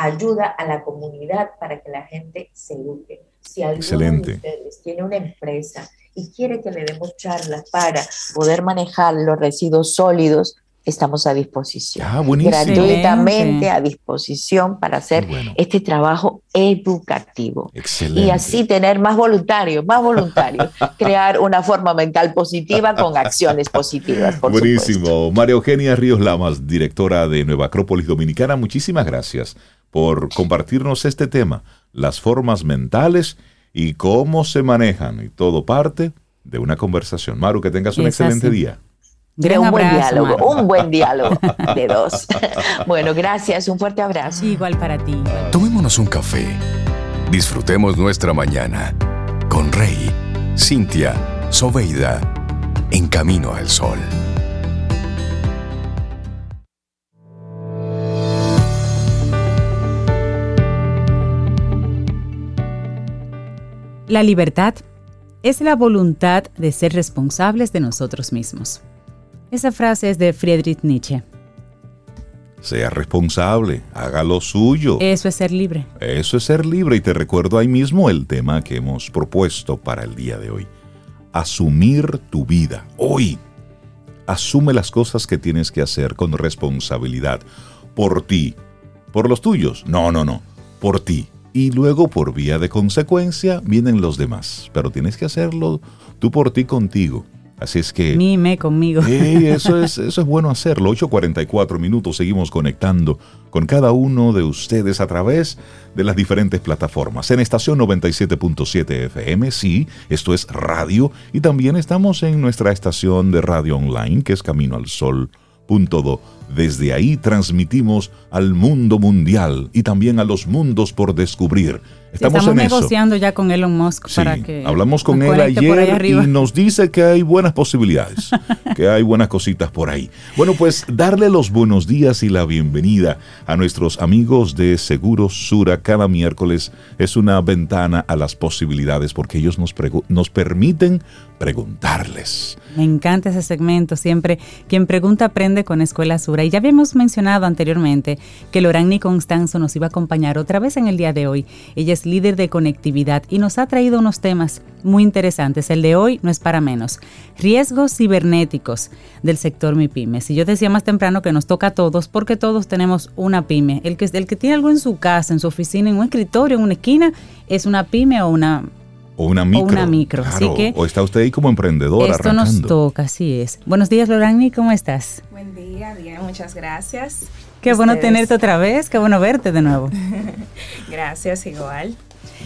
ayuda a la comunidad para que la gente se eduque. Si alguno de ustedes tiene una empresa y quiere que le demos charlas para poder manejar los residuos sólidos, estamos a disposición. Ah, gratuitamente a disposición para hacer este trabajo educativo. Excelente. Y así tener más voluntarios, más voluntarios, crear una forma mental positiva con acciones positivas. Buenísimo. María Eugenia Ríos Lamas, directora de Nueva Acrópolis Dominicana, muchísimas gracias por compartirnos este tema, las formas mentales y cómo se manejan y todo parte de una conversación. Maru, que tengas un excelente día. De un buen diálogo, un buen diálogo de dos. bueno, gracias, un fuerte abrazo. Igual para ti. Tomémonos un café. Disfrutemos nuestra mañana con Rey, Cintia, Soveida, en camino al sol. La libertad es la voluntad de ser responsables de nosotros mismos. Esa frase es de Friedrich Nietzsche. Sea responsable, haga lo suyo. Eso es ser libre. Eso es ser libre y te recuerdo ahí mismo el tema que hemos propuesto para el día de hoy. Asumir tu vida. Hoy, asume las cosas que tienes que hacer con responsabilidad. Por ti. Por los tuyos. No, no, no. Por ti y luego por vía de consecuencia vienen los demás. Pero tienes que hacerlo tú por ti contigo. Así es que... Mime conmigo. eso, es, eso es bueno hacerlo. 8.44 minutos seguimos conectando con cada uno de ustedes a través de las diferentes plataformas. En estación 97.7 FM, sí, esto es radio. Y también estamos en nuestra estación de radio online, que es Camino al Sol. Desde ahí transmitimos al mundo mundial y también a los mundos por descubrir Estamos, negociando ya con Elon Musk para que. Hablamos con él ayer y nos dice que hay buenas posibilidades, que hay buenas cositas por ahí. Bueno, pues darle los buenos días y la bienvenida a nuestros amigos de Seguros Sura cada miércoles es una ventana a las posibilidades porque ellos nos, nos permiten preguntarles. Me encanta ese segmento, siempre quien pregunta aprende con Escuela Sura. Y ya habíamos mencionado anteriormente que Lorani Constanzo nos iba a acompañar otra vez en el día de hoy. Ella es líder de conectividad y nos ha traído unos temas muy interesantes. El de hoy no es para menos. Riesgos cibernéticos del sector MIPYMES. Y yo decía más temprano que nos toca a todos porque todos tenemos una pyme. El que, el que tiene algo en su casa, en su oficina, en un escritorio, en una esquina, es una pyme o una o una micro. O una micro. que o está usted ahí como emprendedora. Esto nos toca, así es. Buenos días, Lorani, ¿cómo estás? Buen día, bien, muchas gracias. Qué bueno tenerte otra vez, qué bueno verte de nuevo. Gracias, igual.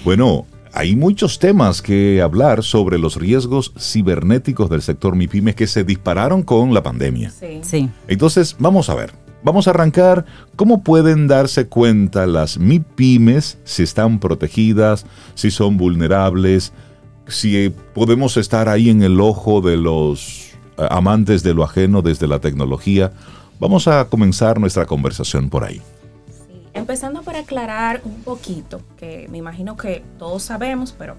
Bueno, hay muchos temas que hablar sobre los riesgos cibernéticos del sector MIPYMES que se dispararon con la pandemia. Sí. sí. Entonces, vamos a ver. Vamos a arrancar cómo pueden darse cuenta las MIPYMES si están protegidas, si son vulnerables, si podemos estar ahí en el ojo de los eh, amantes de lo ajeno desde la tecnología. Vamos a comenzar nuestra conversación por ahí. Empezando por aclarar un poquito, que me imagino que todos sabemos, pero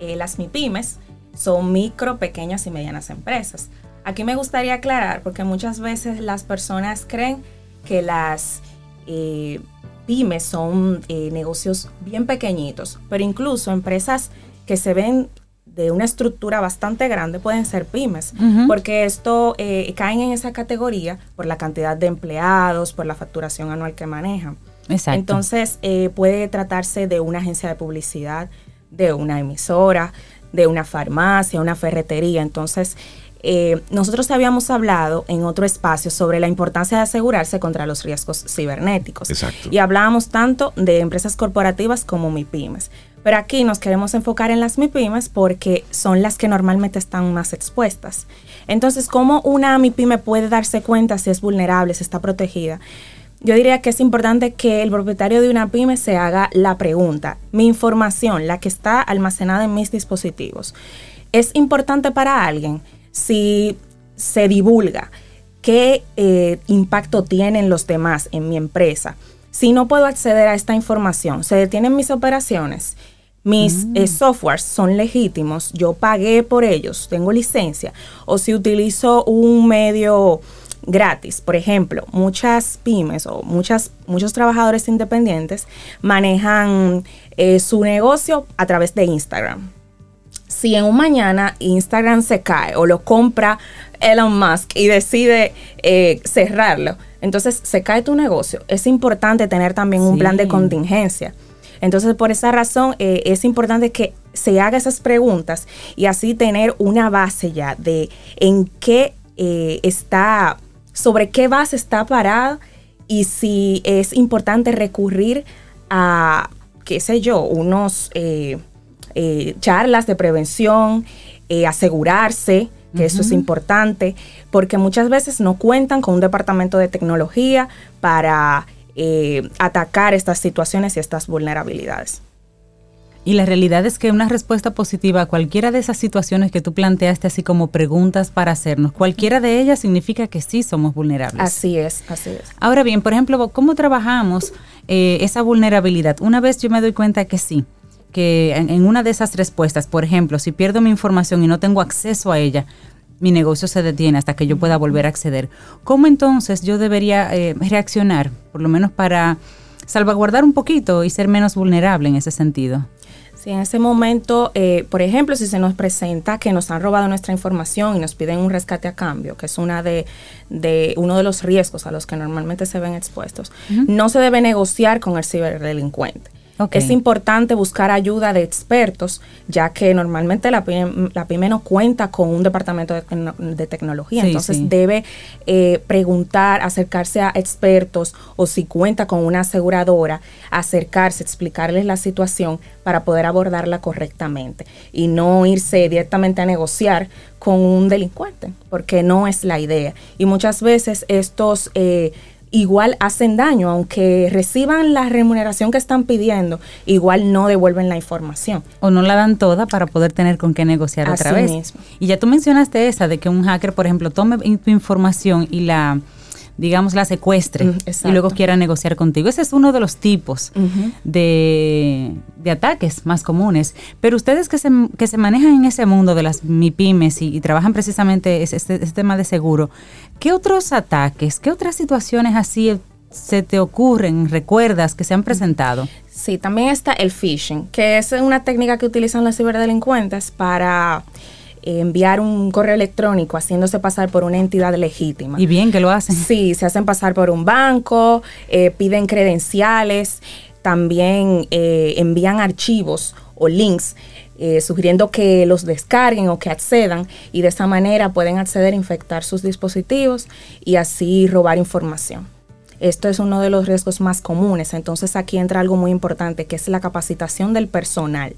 eh, las MIPIMES son micro, pequeñas y medianas empresas. Aquí me gustaría aclarar, porque muchas veces las personas creen que las eh, pymes son eh, negocios bien pequeñitos, pero incluso empresas que se ven de una estructura bastante grande pueden ser pymes, porque esto eh, caen en esa categoría por la cantidad de empleados, por la facturación anual que manejan. Exacto. Entonces eh, puede tratarse de una agencia de publicidad, de una emisora, de una farmacia, una ferretería. Entonces eh, nosotros habíamos hablado en otro espacio sobre la importancia de asegurarse contra los riesgos cibernéticos. Exacto. Y hablábamos tanto de empresas corporativas como MIPIMES. Pero aquí nos queremos enfocar en las MIPIMES porque son las que normalmente están más expuestas. Entonces, ¿cómo una MIPYME puede darse cuenta si es vulnerable, si está protegida? Yo diría que es importante que el propietario de una pyme se haga la pregunta, mi información, la que está almacenada en mis dispositivos, ¿es importante para alguien? Si se divulga, ¿qué eh, impacto tienen los demás en mi empresa? Si no puedo acceder a esta información, ¿se detienen mis operaciones? Mis mm. eh, softwares son legítimos, yo pagué por ellos, tengo licencia, o si utilizo un medio gratis. Por ejemplo, muchas pymes o muchas, muchos trabajadores independientes manejan eh, su negocio a través de Instagram. Si en un mañana Instagram se cae o lo compra Elon Musk y decide eh, cerrarlo, entonces se cae tu negocio. Es importante tener también un plan de contingencia. Entonces, por esa razón, eh, es importante que se haga esas preguntas y así tener una base ya de en qué eh, está, sobre qué base está parada y si es importante recurrir a, qué sé yo, unos eh, charlas de prevención, asegurarse que eso es importante, porque muchas veces no cuentan con un departamento de tecnología para eh, atacar estas situaciones y estas vulnerabilidades. Y la realidad es que una respuesta positiva a cualquiera de esas situaciones que tú planteaste, así como preguntas para hacernos, cualquiera de ellas significa que sí somos vulnerables. Así es, así es. Ahora bien, por ejemplo, ¿cómo trabajamos eh, esa vulnerabilidad? Una vez yo me doy cuenta que sí, que en, una de esas respuestas, por ejemplo, si pierdo mi información y no tengo acceso a ella, mi negocio se detiene hasta que yo pueda volver a acceder. ¿Cómo entonces yo debería eh, reaccionar, por lo menos para salvaguardar un poquito y ser menos vulnerable en ese sentido? Si en ese momento, eh, por ejemplo, si se nos presenta que nos han robado nuestra información y nos piden un rescate a cambio, que es una de, uno de los riesgos a los que normalmente se ven expuestos, no se debe negociar con el ciberdelincuente. Es importante buscar ayuda de expertos, ya que normalmente la pyme, no cuenta con un departamento de, tecnología, entonces debe eh, preguntar, acercarse a expertos o si cuenta con una aseguradora, acercarse, explicarles la situación para poder abordarla correctamente y no irse directamente a negociar con un delincuente, porque no es la idea. Y muchas veces estos... Eh, igual hacen daño, aunque reciban la remuneración que están pidiendo, igual no devuelven la información. O no la dan toda para poder tener con qué negociar otra vez. Y ya tú mencionaste esa de que un hacker, por ejemplo, tome tu información y la digamos, la secuestre y luego quiera negociar contigo. Ese es uno de los tipos de, ataques más comunes. Pero ustedes que se, que se manejan en ese mundo de las MIPIMES y, trabajan precisamente este, este, tema de seguro, ¿qué otros ataques, qué otras situaciones así se te ocurren, recuerdas que se han presentado? Sí, también está el phishing, que es una técnica que utilizan los ciberdelincuentes para enviar un correo electrónico haciéndose pasar por una entidad legítima. Y bien que lo hacen. Sí, se hacen pasar por un banco, eh, piden credenciales, también eh, envían archivos o links eh, sugiriendo que los descarguen o que accedan y de esa manera pueden acceder a infectar sus dispositivos y así robar información. Esto es uno de los riesgos más comunes, entonces aquí entra algo muy importante que es la capacitación del personal.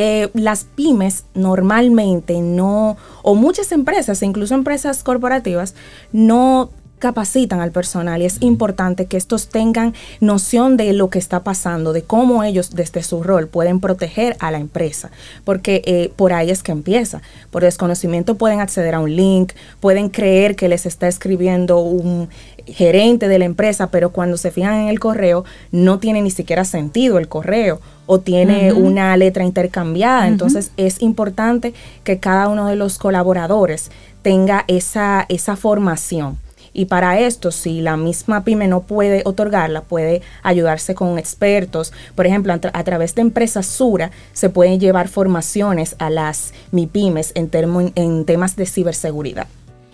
Eh, las pymes normalmente no, o muchas empresas, incluso empresas corporativas, no capacitan al personal y es importante que estos tengan noción de lo que está pasando, de cómo ellos desde su rol pueden proteger a la empresa, porque eh, por ahí es que empieza. Por desconocimiento pueden acceder a un link, pueden creer que les está escribiendo un gerente de la empresa, pero cuando se fijan en el correo no tiene ni siquiera sentido el correo o tiene una letra intercambiada. Entonces es importante que cada uno de los colaboradores tenga esa, esa formación. Y para esto, si la misma pyme no puede otorgarla, puede ayudarse con expertos. Por ejemplo, a, través de empresas Sura se pueden llevar formaciones a las MIPIMES en, en temas de ciberseguridad.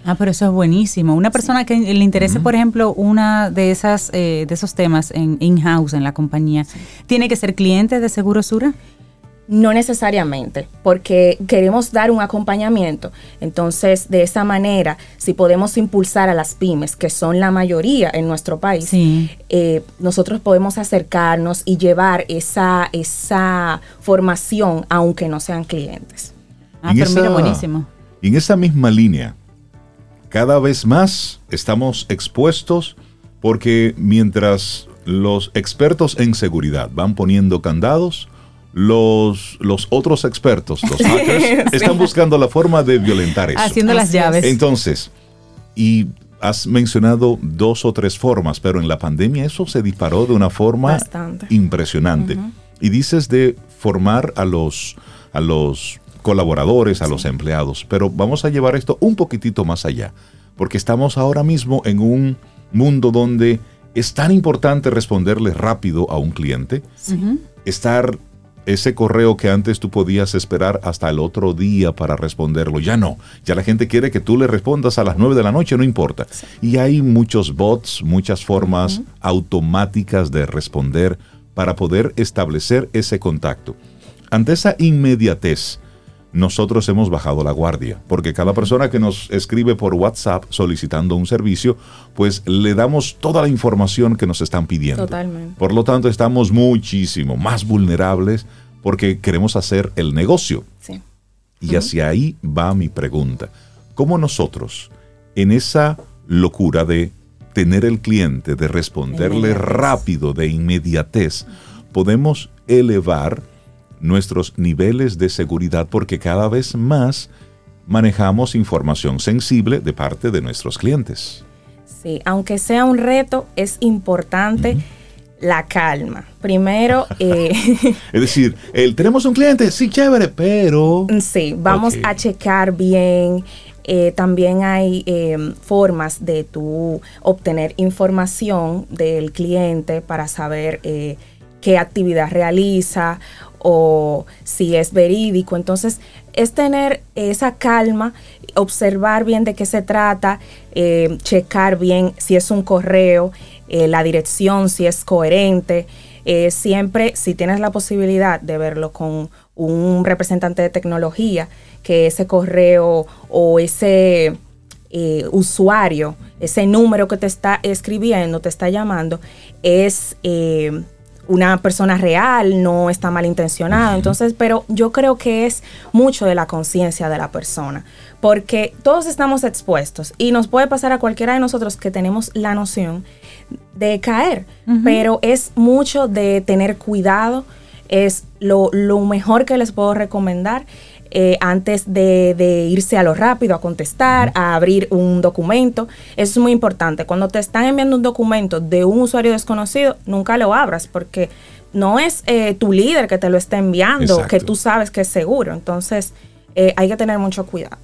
Ah, pero eso es buenísimo. Una persona que le interese, por ejemplo, una de esas eh, de esos temas en in-house en la compañía, ¿tiene que ser cliente de Seguro Sura? No necesariamente, porque queremos dar un acompañamiento. Entonces, de esa manera, si podemos impulsar a las pymes, que son la mayoría en nuestro país, eh, nosotros podemos acercarnos y llevar esa, esa formación, aunque no sean clientes. Ah, pero mira, buenísimo. En esa misma línea, cada vez más estamos expuestos porque mientras los expertos en seguridad van poniendo candados, los, los otros expertos, los hackers, están buscando la forma de violentar eso. Haciendo las llaves. Entonces, y has mencionado dos o tres formas, pero en la pandemia eso se disparó de una forma impresionante. Y dices de formar a los, a los colaboradores, a los empleados, pero vamos a llevar esto un poquitito más allá, porque estamos ahora mismo en un mundo donde es tan importante responderle rápido a un cliente, estar ese correo que antes tú podías esperar hasta el otro día para responderlo, ya no. Ya la gente quiere que tú le respondas a las 9 de la noche, no importa. Y hay muchos bots, muchas formas automáticas de responder para poder establecer ese contacto. Ante esa inmediatez, nosotros hemos bajado la guardia, porque cada persona que nos escribe por WhatsApp solicitando un servicio, pues le damos toda la información que nos están pidiendo. Totalmente. Por lo tanto, estamos muchísimo más vulnerables porque queremos hacer el negocio. Sí. Y hacia ahí va mi pregunta. ¿Cómo nosotros, en esa locura de tener el cliente, de responderle rápido, de inmediatez, podemos elevar nuestros niveles de seguridad porque cada vez más manejamos información sensible de parte de nuestros clientes. Sí, aunque sea un reto, es importante la calma. Primero... Eh, es decir, el, tenemos un cliente, sí, chévere, pero... Sí, vamos a checar bien. Eh, también hay em, formas de tú obtener información del cliente para saber eh, qué actividad realiza o si es verídico. Entonces, es tener esa calma, observar bien de qué se trata, eh, checar bien si es un correo, eh, la dirección, si es coherente. Eh, siempre, si tienes la posibilidad de verlo con un representante de tecnología, que ese correo o ese usuario, ese número que te está escribiendo, te está llamando, es una persona real, no está malintencionada. Entonces, pero yo creo que es mucho de la conciencia de la persona, porque todos estamos expuestos y nos puede pasar a cualquiera de nosotros que tenemos la noción de caer, pero es mucho de tener cuidado, es lo, lo mejor que les puedo recomendar eh, antes de, irse a lo rápido, a contestar, a abrir un documento. Eso es muy importante. Cuando te están enviando un documento de un usuario desconocido, nunca lo abras porque no es eh, tu líder que te lo está enviando, que tú sabes que es seguro. Entonces, eh, hay que tener mucho cuidado.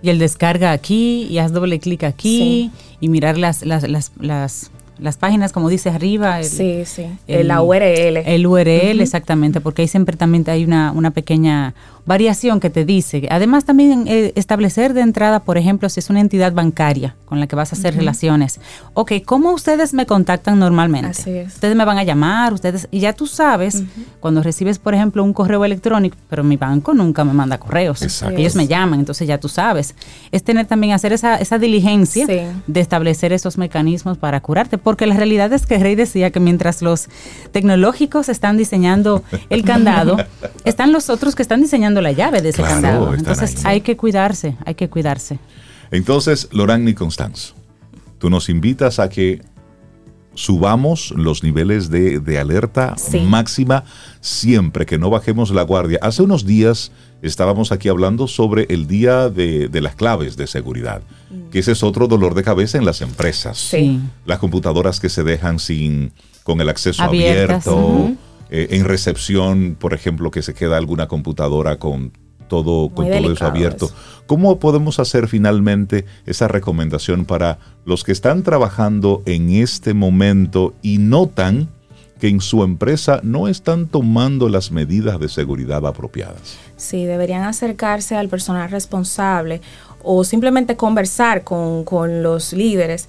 Y el descarga aquí y haz doble clic aquí y mirar las, las, las, las las páginas, como dice arriba. sí, sí. El, la URL. El URL, exactamente, porque ahí siempre también hay una, una pequeña variación que te dice. Además, también eh, establecer de entrada, por ejemplo, si es una entidad bancaria con la que vas a hacer relaciones. Ok, ¿cómo ustedes me contactan normalmente? Así es. Ustedes me van a llamar, ustedes, y ya tú sabes, cuando recibes, por ejemplo, un correo electrónico, pero mi banco nunca me manda correos. Exacto. Ellos me llaman, entonces ya tú sabes. Es tener también, hacer esa, esa diligencia de establecer esos mecanismos para curarte, porque la realidad es que Rey decía que mientras los tecnológicos están diseñando el candado, están los otros que están diseñando la llave de ese candado. Entonces hay que cuidarse, hay que cuidarse. Entonces, Lorán y Constanzo, tú nos invitas a que subamos los niveles de, alerta máxima siempre, que no bajemos la guardia. Hace unos días estábamos aquí hablando sobre el día de, las claves de seguridad, mm. que ese es otro dolor de cabeza en las empresas. Las computadoras que se dejan sin con el acceso abierto. Eh, en recepción, por ejemplo, que se queda alguna computadora con todo, con todo eso abierto. ¿Cómo podemos hacer finalmente esa recomendación para los que están trabajando en este momento y notan que en su empresa no están tomando las medidas de seguridad apropiadas? Sí, deberían acercarse al personal responsable o simplemente conversar con, los líderes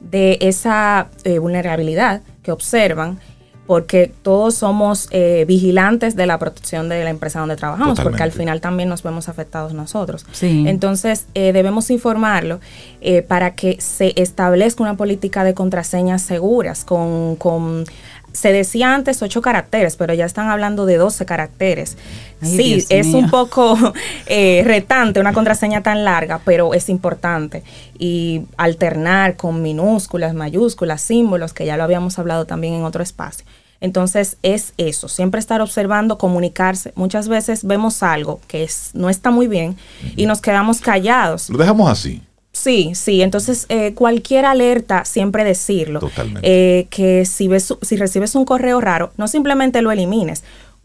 de esa eh, vulnerabilidad que observan porque todos somos eh, vigilantes de la protección de la empresa donde trabajamos, porque al final también nos vemos afectados nosotros. Entonces, eh, debemos informarlo eh, para que se establezca una política de contraseñas seguras con, con se decía antes ocho caracteres, pero ya están hablando de 12 caracteres. sí, es un poco eh, retante una contraseña tan larga, pero es importante. Y alternar con minúsculas, mayúsculas, símbolos, que ya lo habíamos hablado también en otro espacio. Entonces es eso, siempre estar observando, comunicarse. Muchas veces vemos algo que es, no está muy bien y nos quedamos callados. Lo dejamos así. Sí, sí. Entonces, eh, cualquier alerta, siempre decirlo. Totalmente. Eh, que si, ves, si recibes un correo raro, no simplemente lo elimines,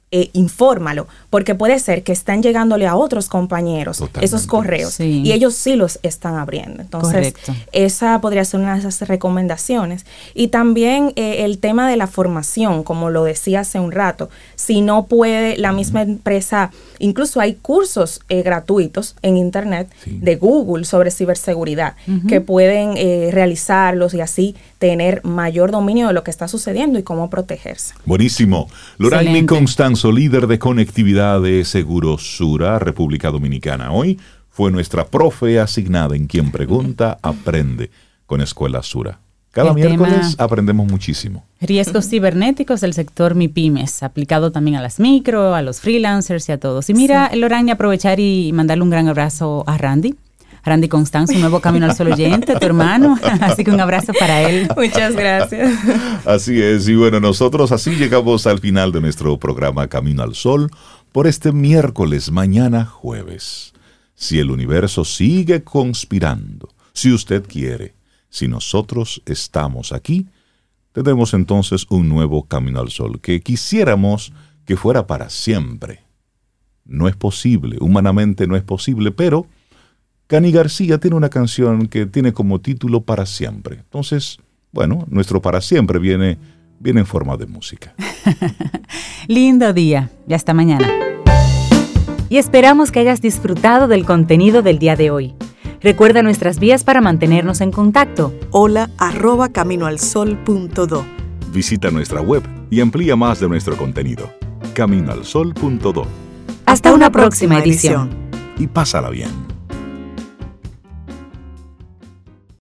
eh, infórmalo, porque puede ser que están llegándole a otros compañeros esos correos y ellos sí los están abriendo. Entonces, esa podría ser una de esas recomendaciones. Y también eh, el tema de la formación, como lo decía hace un rato, si no puede la misma empresa, incluso hay cursos eh, gratuitos en Internet de Google sobre ciberseguridad que pueden realizarlos y así tener mayor dominio de lo que está sucediendo y cómo protegerse. Buenísimo. Loraine Constanzo, líder de conectividad de Segurosura, República Dominicana. Hoy fue nuestra profe asignada en quien pregunta, aprende con Escuela Sura. Cada miércoles aprendemos muchísimo. Riesgos cibernéticos del sector MIPIMES, aplicado también a las micro, a los freelancers y a todos. Y mira, Lorraine, aprovechar y mandarle un gran abrazo a Randy, Randy Constanzo, un nuevo Camino al Sol oyente, tu hermano. Así que un abrazo para él. Muchas gracias. Así es, y bueno, nosotros así llegamos al final de nuestro programa Camino al Sol por este miércoles, mañana jueves. Si el universo sigue conspirando, si usted quiere, si nosotros estamos aquí, tendremos entonces un nuevo Camino al Sol que quisiéramos que fuera para siempre. No es posible, humanamente no es posible, pero Cani García tiene una canción que tiene como título Para siempre. Entonces, bueno, nuestro para siempre viene, viene en forma de música. Lindo día y hasta mañana. Y esperamos que hayas disfrutado del contenido del día de hoy. Recuerda nuestras vías para mantenernos en contacto. Hola arroba caminoalsol.do. Visita nuestra web y amplía más de nuestro contenido. Caminoalsol.do. Hasta, una, próxima, edición. Y pásala bien.